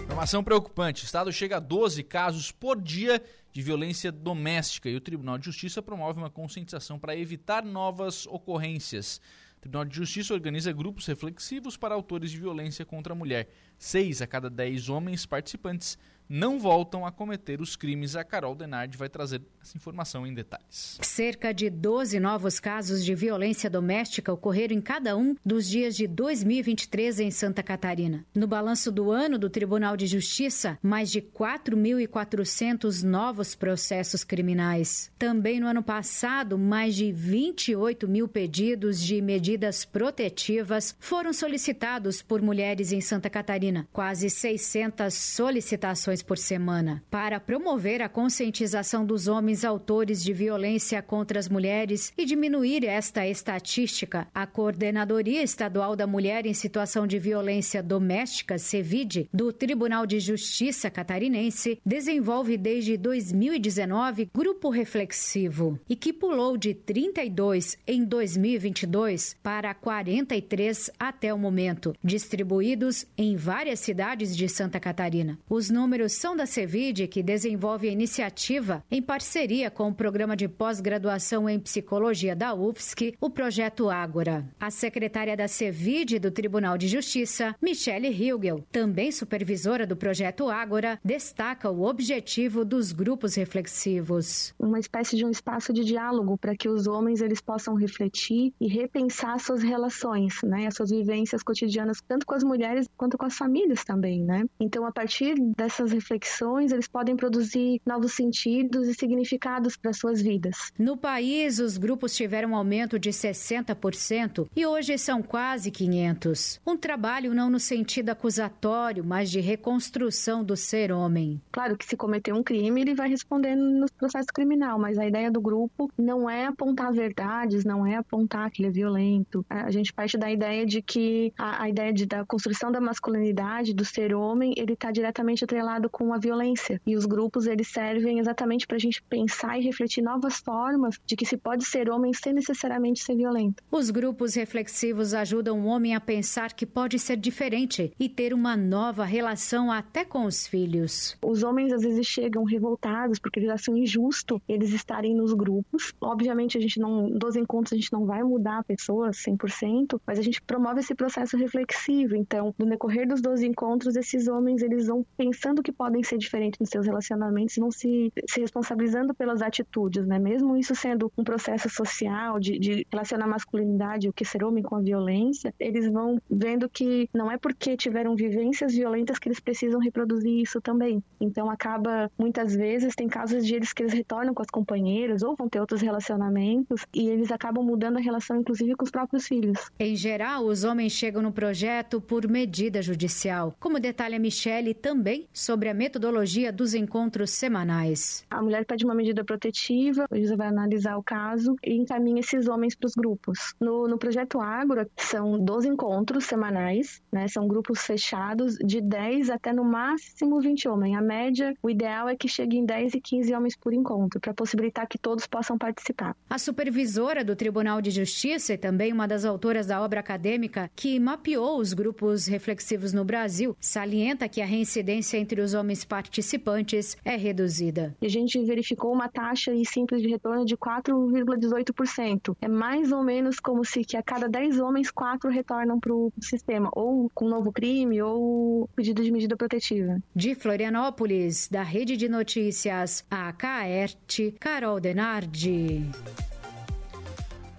Informação preocupante: o Estado chega a 12 casos por dia de violência doméstica e o Tribunal de Justiça promove uma conscientização para evitar novas ocorrências. O Tribunal de Justiça organiza grupos reflexivos para autores de violência contra a mulher. Seis a cada dez homens participantes não voltam a cometer os crimes. A Carol Denardi vai trazer essa informação em detalhes. Cerca de 12 novos casos de violência doméstica ocorreram em cada um dos dias de 2023 em Santa Catarina. No balanço do ano do Tribunal de Justiça, mais de 4.400 novos processos criminais. Também no ano passado, mais de 28 mil pedidos de medidas protetivas foram solicitados por mulheres em Santa Catarina. Quase 600 solicitações por semana. Para promover a conscientização dos homens autores de violência contra as mulheres e diminuir esta estatística, a Coordenadoria Estadual da Mulher em Situação de Violência Doméstica, CEVID, do Tribunal de Justiça catarinense, desenvolve desde 2019 grupo reflexivo e que pulou de 32 em 2022 para 43 até o momento, distribuídos em várias cidades de Santa Catarina. Os números da CEVID, que desenvolve a iniciativa em parceria com o programa de pós-graduação em psicologia da UFSC, o projeto Ágora. A secretária da CEVID do Tribunal de Justiça, Michele Hilgel, também supervisora do projeto Ágora, destaca o objetivo dos grupos reflexivos. Uma espécie de um espaço de diálogo para que os homens eles possam refletir e repensar suas relações, né, as suas vivências cotidianas, tanto com as mulheres quanto com as famílias também, né? Então, a partir dessas reflexões, eles podem produzir novos sentidos e significados para suas vidas. No país, os grupos tiveram um aumento de 60% e hoje são quase 500. Um trabalho não no sentido acusatório, mas de reconstrução do ser homem. Claro que se cometer um crime, ele vai responder no processo criminal, mas a ideia do grupo não é apontar verdades, não é apontar que ele é violento. A gente parte da ideia de que a, a ideia de, da construção da masculinidade, do ser homem, ele está diretamente atrelado com a violência. E os grupos, eles servem exatamente para a gente pensar e refletir novas formas de que se pode ser homem sem necessariamente ser violento. Os grupos reflexivos ajudam o homem a pensar que pode ser diferente e ter uma nova relação até com os filhos. Os homens às vezes chegam revoltados porque eles acham injusto eles estarem nos grupos. Obviamente a gente não, dos encontros a gente não vai mudar a pessoa 100%, mas a gente promove esse processo reflexivo. Então, no decorrer dos 12 encontros, esses homens eles vão pensando que podem ser diferentes nos seus relacionamentos vão se, se responsabilizando pelas atitudes, né? Mesmo isso sendo um processo social de, de relacionar masculinidade, o que ser homem com a violência, eles vão vendo que não é porque tiveram vivências violentas que eles precisam reproduzir isso também. Então acaba muitas vezes tem casos de eles que eles retornam com as companheiras ou vão ter outros relacionamentos e eles acabam mudando a relação inclusive com os próprios filhos. Em geral, os homens chegam no projeto por medida judicial, como detalha Michele também sobre a metodologia dos encontros semanais. A mulher pede uma medida protetiva, o juiz vai analisar o caso e encaminha esses homens para os grupos. No, no projeto Ágora, são 12 encontros semanais, né? São grupos fechados de 10 até no máximo 20 homens. A média, o ideal é que chegue em 10 e 15 homens por encontro, para possibilitar que todos possam participar. A supervisora do Tribunal de Justiça e também uma das autoras da obra acadêmica que mapeou os grupos reflexivos no Brasil, salienta que a reincidência entre os homens participantes é reduzida. E a gente verificou uma taxa simples de retorno de 4,18%. É mais ou menos como se que a cada 10 homens, 4 retornam para o sistema, ou com novo crime, ou pedido de medida protetiva. De Florianópolis, da Rede de Notícias, a Caerte, Carol Denardi.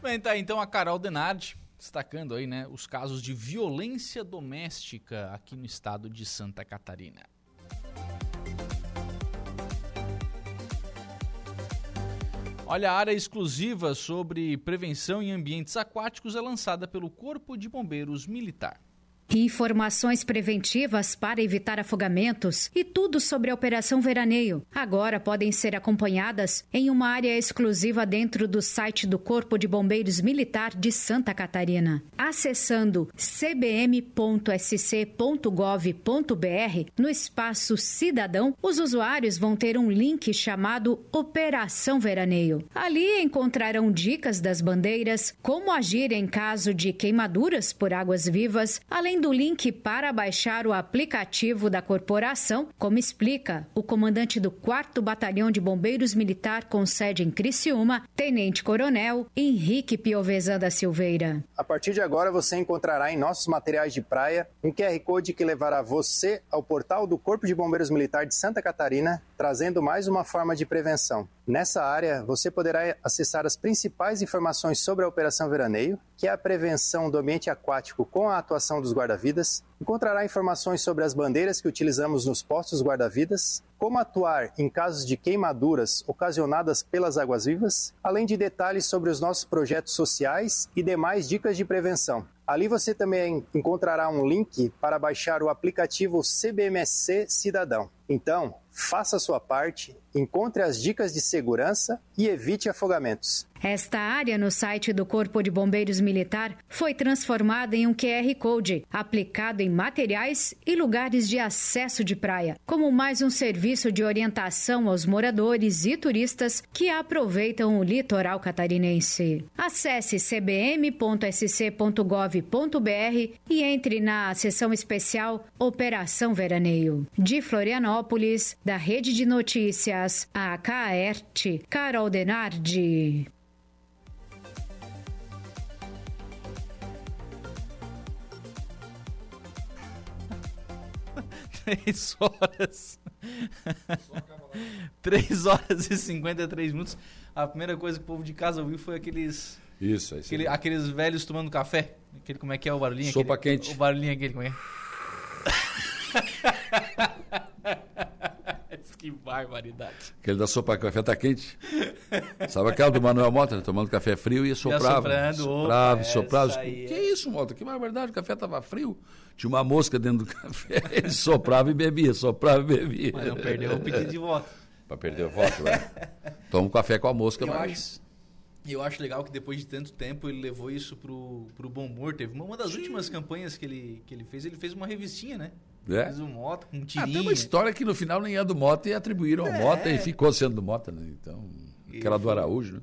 Bem, tá então a Carol Denardi destacando aí, né, os casos de violência doméstica aqui no estado de Santa Catarina. Olha, a área exclusiva sobre prevenção em ambientes aquáticos é lançada pelo Corpo de Bombeiros Militar. Informações preventivas para evitar afogamentos e tudo sobre a Operação Veraneio agora podem ser acompanhadas em uma área exclusiva dentro do site do Corpo de Bombeiros Militar de Santa Catarina. Acessando cbm.sc.gov.br no espaço Cidadão, os usuários vão ter um link chamado Operação Veraneio. Ali encontrarão dicas das bandeiras, como agir em caso de queimaduras por águas vivas, além do link para baixar o aplicativo da corporação, como explica o comandante do 4 Batalhão de Bombeiros Militar com sede em Criciúma, Tenente Coronel Henrique Piovesan da Silveira. A partir de agora você encontrará em nossos materiais de praia um QR Code que levará você ao portal do Corpo de Bombeiros Militar de Santa Catarina, trazendo mais uma forma de prevenção. Nessa área, você poderá acessar as principais informações sobre a Operação Veraneio, que é a prevenção do ambiente aquático com a atuação dos guarda-vidas. Encontrará informações sobre as bandeiras que utilizamos nos postos guarda-vidas, como atuar em casos de queimaduras ocasionadas pelas águas vivas, além de detalhes sobre os nossos projetos sociais e demais dicas de prevenção. Ali você também encontrará um link para baixar o aplicativo CBMSC Cidadão. Então, faça a sua parte, encontre as dicas de segurança e evite afogamentos. Esta área no site do Corpo de Bombeiros Militar foi transformada em um QR Code, aplicado em materiais e lugares de acesso de praia, como mais um serviço de orientação aos moradores e turistas que aproveitam o litoral catarinense. Acesse cbm.sc.gov.br e entre na seção especial Operação Veraneio. De Florianópolis, da Rede de Notícias, a Caerte, Carol Denardi. Três horas. Três horas e 53 minutos. A primeira coisa que o povo de casa ouviu foi aqueles. Isso, é isso. Aquele, aqueles velhos tomando café. Aquele, como é que é o barulhinho? Sopa aquele, quente. O barulhinho aquele, como é? que barbaridade. Aquele da sopa café tá quente. Sabe aquela do Manuel Mota, tomando café frio e soprava. soprando, soprava, opa, soprava. aí Que é. isso, Mota? Que barbaridade, o café tava frio. Tinha uma mosca dentro do café. Ele soprava e bebia, soprava e bebia. Mas não perdeu o pedido de voto. Pra perder o voto, né? Toma um café com a mosca, Eu mas... acho, eu acho legal que depois de tanto tempo ele levou isso pro, pro bom humor. Teve uma, uma das últimas campanhas que ele, que ele fez, ele fez uma revistinha, né? É? Fez um moto com um Ah, tirinho. tem uma história que no final nem é do Mota e atribuíram ao Mota e ficou sendo do Mota, né? Então, aquela do Araújo, né?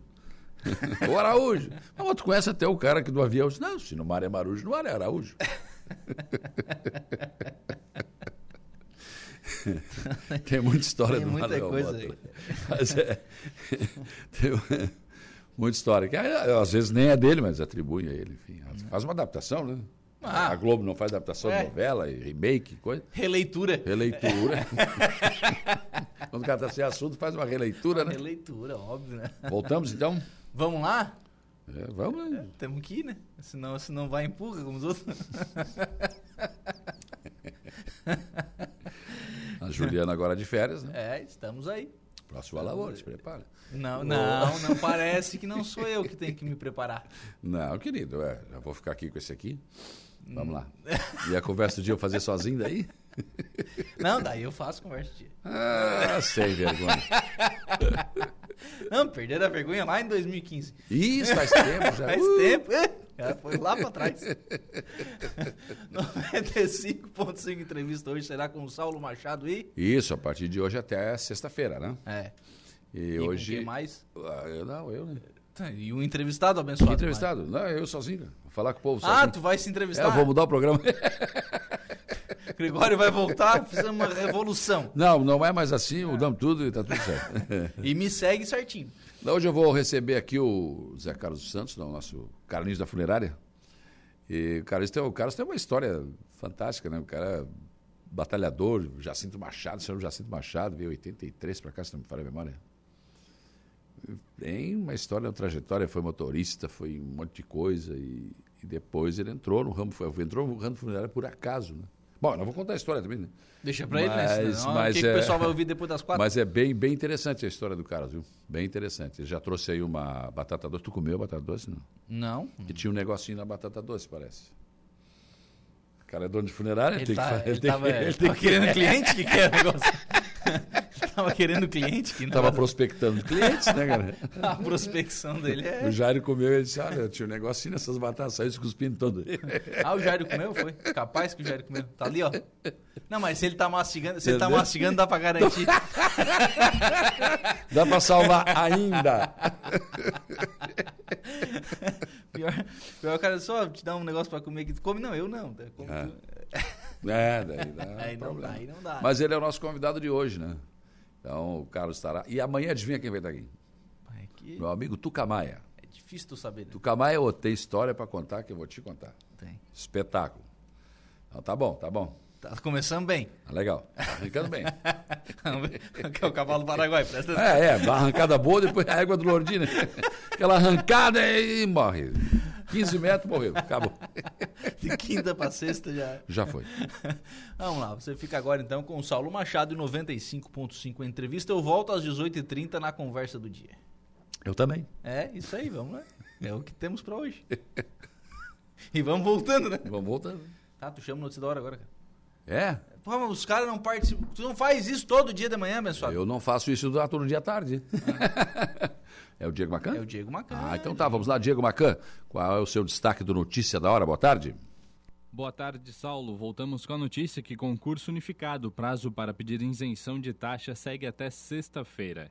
o Araújo. Mas tu conhece até o cara que do avião disse, não, se no mar é Marujo, no mar é Araújo. tem muita história Tem do muita coisa Mota. aí. Mas é, tem muita história. Que ah, às vezes nem é dele, mas atribui a ele, enfim. Faz uma adaptação, né? Ah. a Globo não faz adaptação É. de novela e remake, coisa. Releitura. Releitura. Quando o cara está sem assunto, faz uma releitura, né? Releitura, óbvio, né? Voltamos então? Vamos lá? É, vamos. né? Temos que ir, né? Senão, senão vai empurra como os outros. A Juliana agora de férias, né? É, estamos aí. Próxima lavoura, se prepara. Não, não, não parece que não sou eu que tenho que me preparar. Não, querido, é, já vou ficar aqui com esse aqui. Vamos lá. E a conversa do dia eu fazer sozinho daí? Não, daí eu faço conversa de dia. Ah, sem vergonha. Não, perderam a vergonha lá em 2015. Isso, faz tempo já. Faz Uh! tempo, é. Já foi lá pra trás. 95.5 entrevista hoje será com o Saulo Machado e... Isso, a partir de hoje até sexta-feira, né? É. E, E hoje. mais? Ah, eu não, eu, né? Tá, E o entrevistado abençoado. Que entrevistado? Não, eu sozinho. Falar com o povo Ah, tu vai se entrevistar? É, eu vou mudar o programa. Gregório vai voltar, fizemos uma revolução. Não, não é mais assim, mudamos tudo e tá tudo certo. E me segue certinho. Hoje eu vou receber aqui o Zé Carlos Santos, não, o nosso Carlinhos da Funerária. E o Carlinhos tem, o Carlos tem uma história fantástica, né? O cara é batalhador, Jacinto Machado, senhor Jacinto Machado, veio 83 para cá, se não me falha a memória. Tem uma história, uma trajetória, foi motorista, foi um monte de coisa e, e depois ele entrou no ramo, entrou no ramo funerário por acaso, né? Bom, eu não vou contar a história também, né? Deixa pra ele, né? Senão, mas o que, que é- o pessoal vai ouvir depois das quatro? Mas é bem, bem interessante a história do Carlos, viu? Bem interessante. Ele já trouxe aí uma batata doce. Tu comeu batata doce, não? Não. Que tinha um negocinho na batata doce, parece. O cara é dono de funerária, Ele, tem tá, que fa- ele, tava, que- ele ele tava que- querendo cliente? Que, que é o negócio? Tava querendo cliente? Que Tava nada. prospectando clientes, né, cara? A prospecção dele é... O Jairo comeu e ele disse: Olha, tinha um negocinho nessas batatas, saiu se cuspindo todo. Ah, o Jairo comeu? Foi? Capaz que o Jairo comeu. Tá ali, ó. Não, mas se ele tá mastigando, se ele tá mastigando, dá pra garantir. Dá pra salvar ainda. Pior, pior o cara só te dá um negócio pra comer que tu come. Não, eu não. né? Como É. tu- É, daí dá Aí não dá, aí não dá. Mas ele é o nosso convidado de hoje, né? Então o Carlos estará. E amanhã adivinha quem vai estar aqui? Pai, que- Meu amigo Tucamaia. É difícil tu saber, né? Tucamaia eu tem história pra contar que eu vou te contar. Tem. Espetáculo. Então, tá bom, tá bom. Tá começando bem. Tá legal. Tá arrancando bem. que é o cavalo do Paraguai, presta atenção. É, é, uma arrancada boa, depois a égua do Lordina. Aquela arrancada e morre. 15 metros, morreu. Acabou. De quinta pra sexta já. Já foi. Vamos lá, você fica agora então com o Saulo Machado em 95.5 entrevista. Eu volto às 18h30 na conversa do dia. Eu também. É, isso aí, vamos lá. É o que temos pra hoje. E vamos voltando, né? Vamos voltando. Tá, tu chama notícia da hora agora, cara. É? Pô, mas os caras não participam. Tu não faz isso todo dia de manhã, abençoado? Eu não faço isso todo dia à tarde. é o Diego Macan? É o Diego Macan. Ah, então tá, vamos lá, Diego Macan. Qual é o seu destaque do Notícia da Hora? Boa tarde. Boa tarde, Saulo. Voltamos com a notícia que concurso unificado, prazo para pedir isenção de taxa segue até sexta-feira.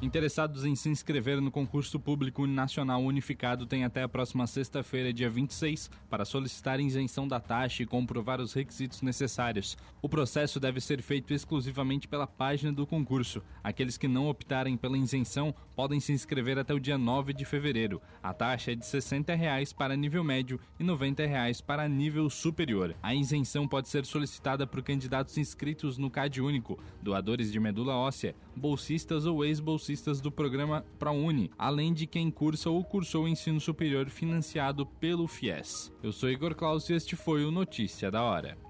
Interessados em se inscrever no concurso público nacional unificado têm até a próxima sexta-feira, dia 26, para solicitar isenção da taxa e comprovar os requisitos necessários. O processo deve ser feito exclusivamente pela página do concurso. Aqueles que não optarem pela isenção podem se inscrever até o dia 9 de fevereiro. A taxa é de 60 reais para nível médio e 90 reais para nível superior. A isenção pode ser solicitada por candidatos inscritos no CAD único, doadores de medula óssea, bolsistas ou ex-bolsistas do programa ProUni, além de quem cursa ou cursou o ensino superior financiado pelo FIES. Eu sou Igor Claus e este foi o Notícia da Hora.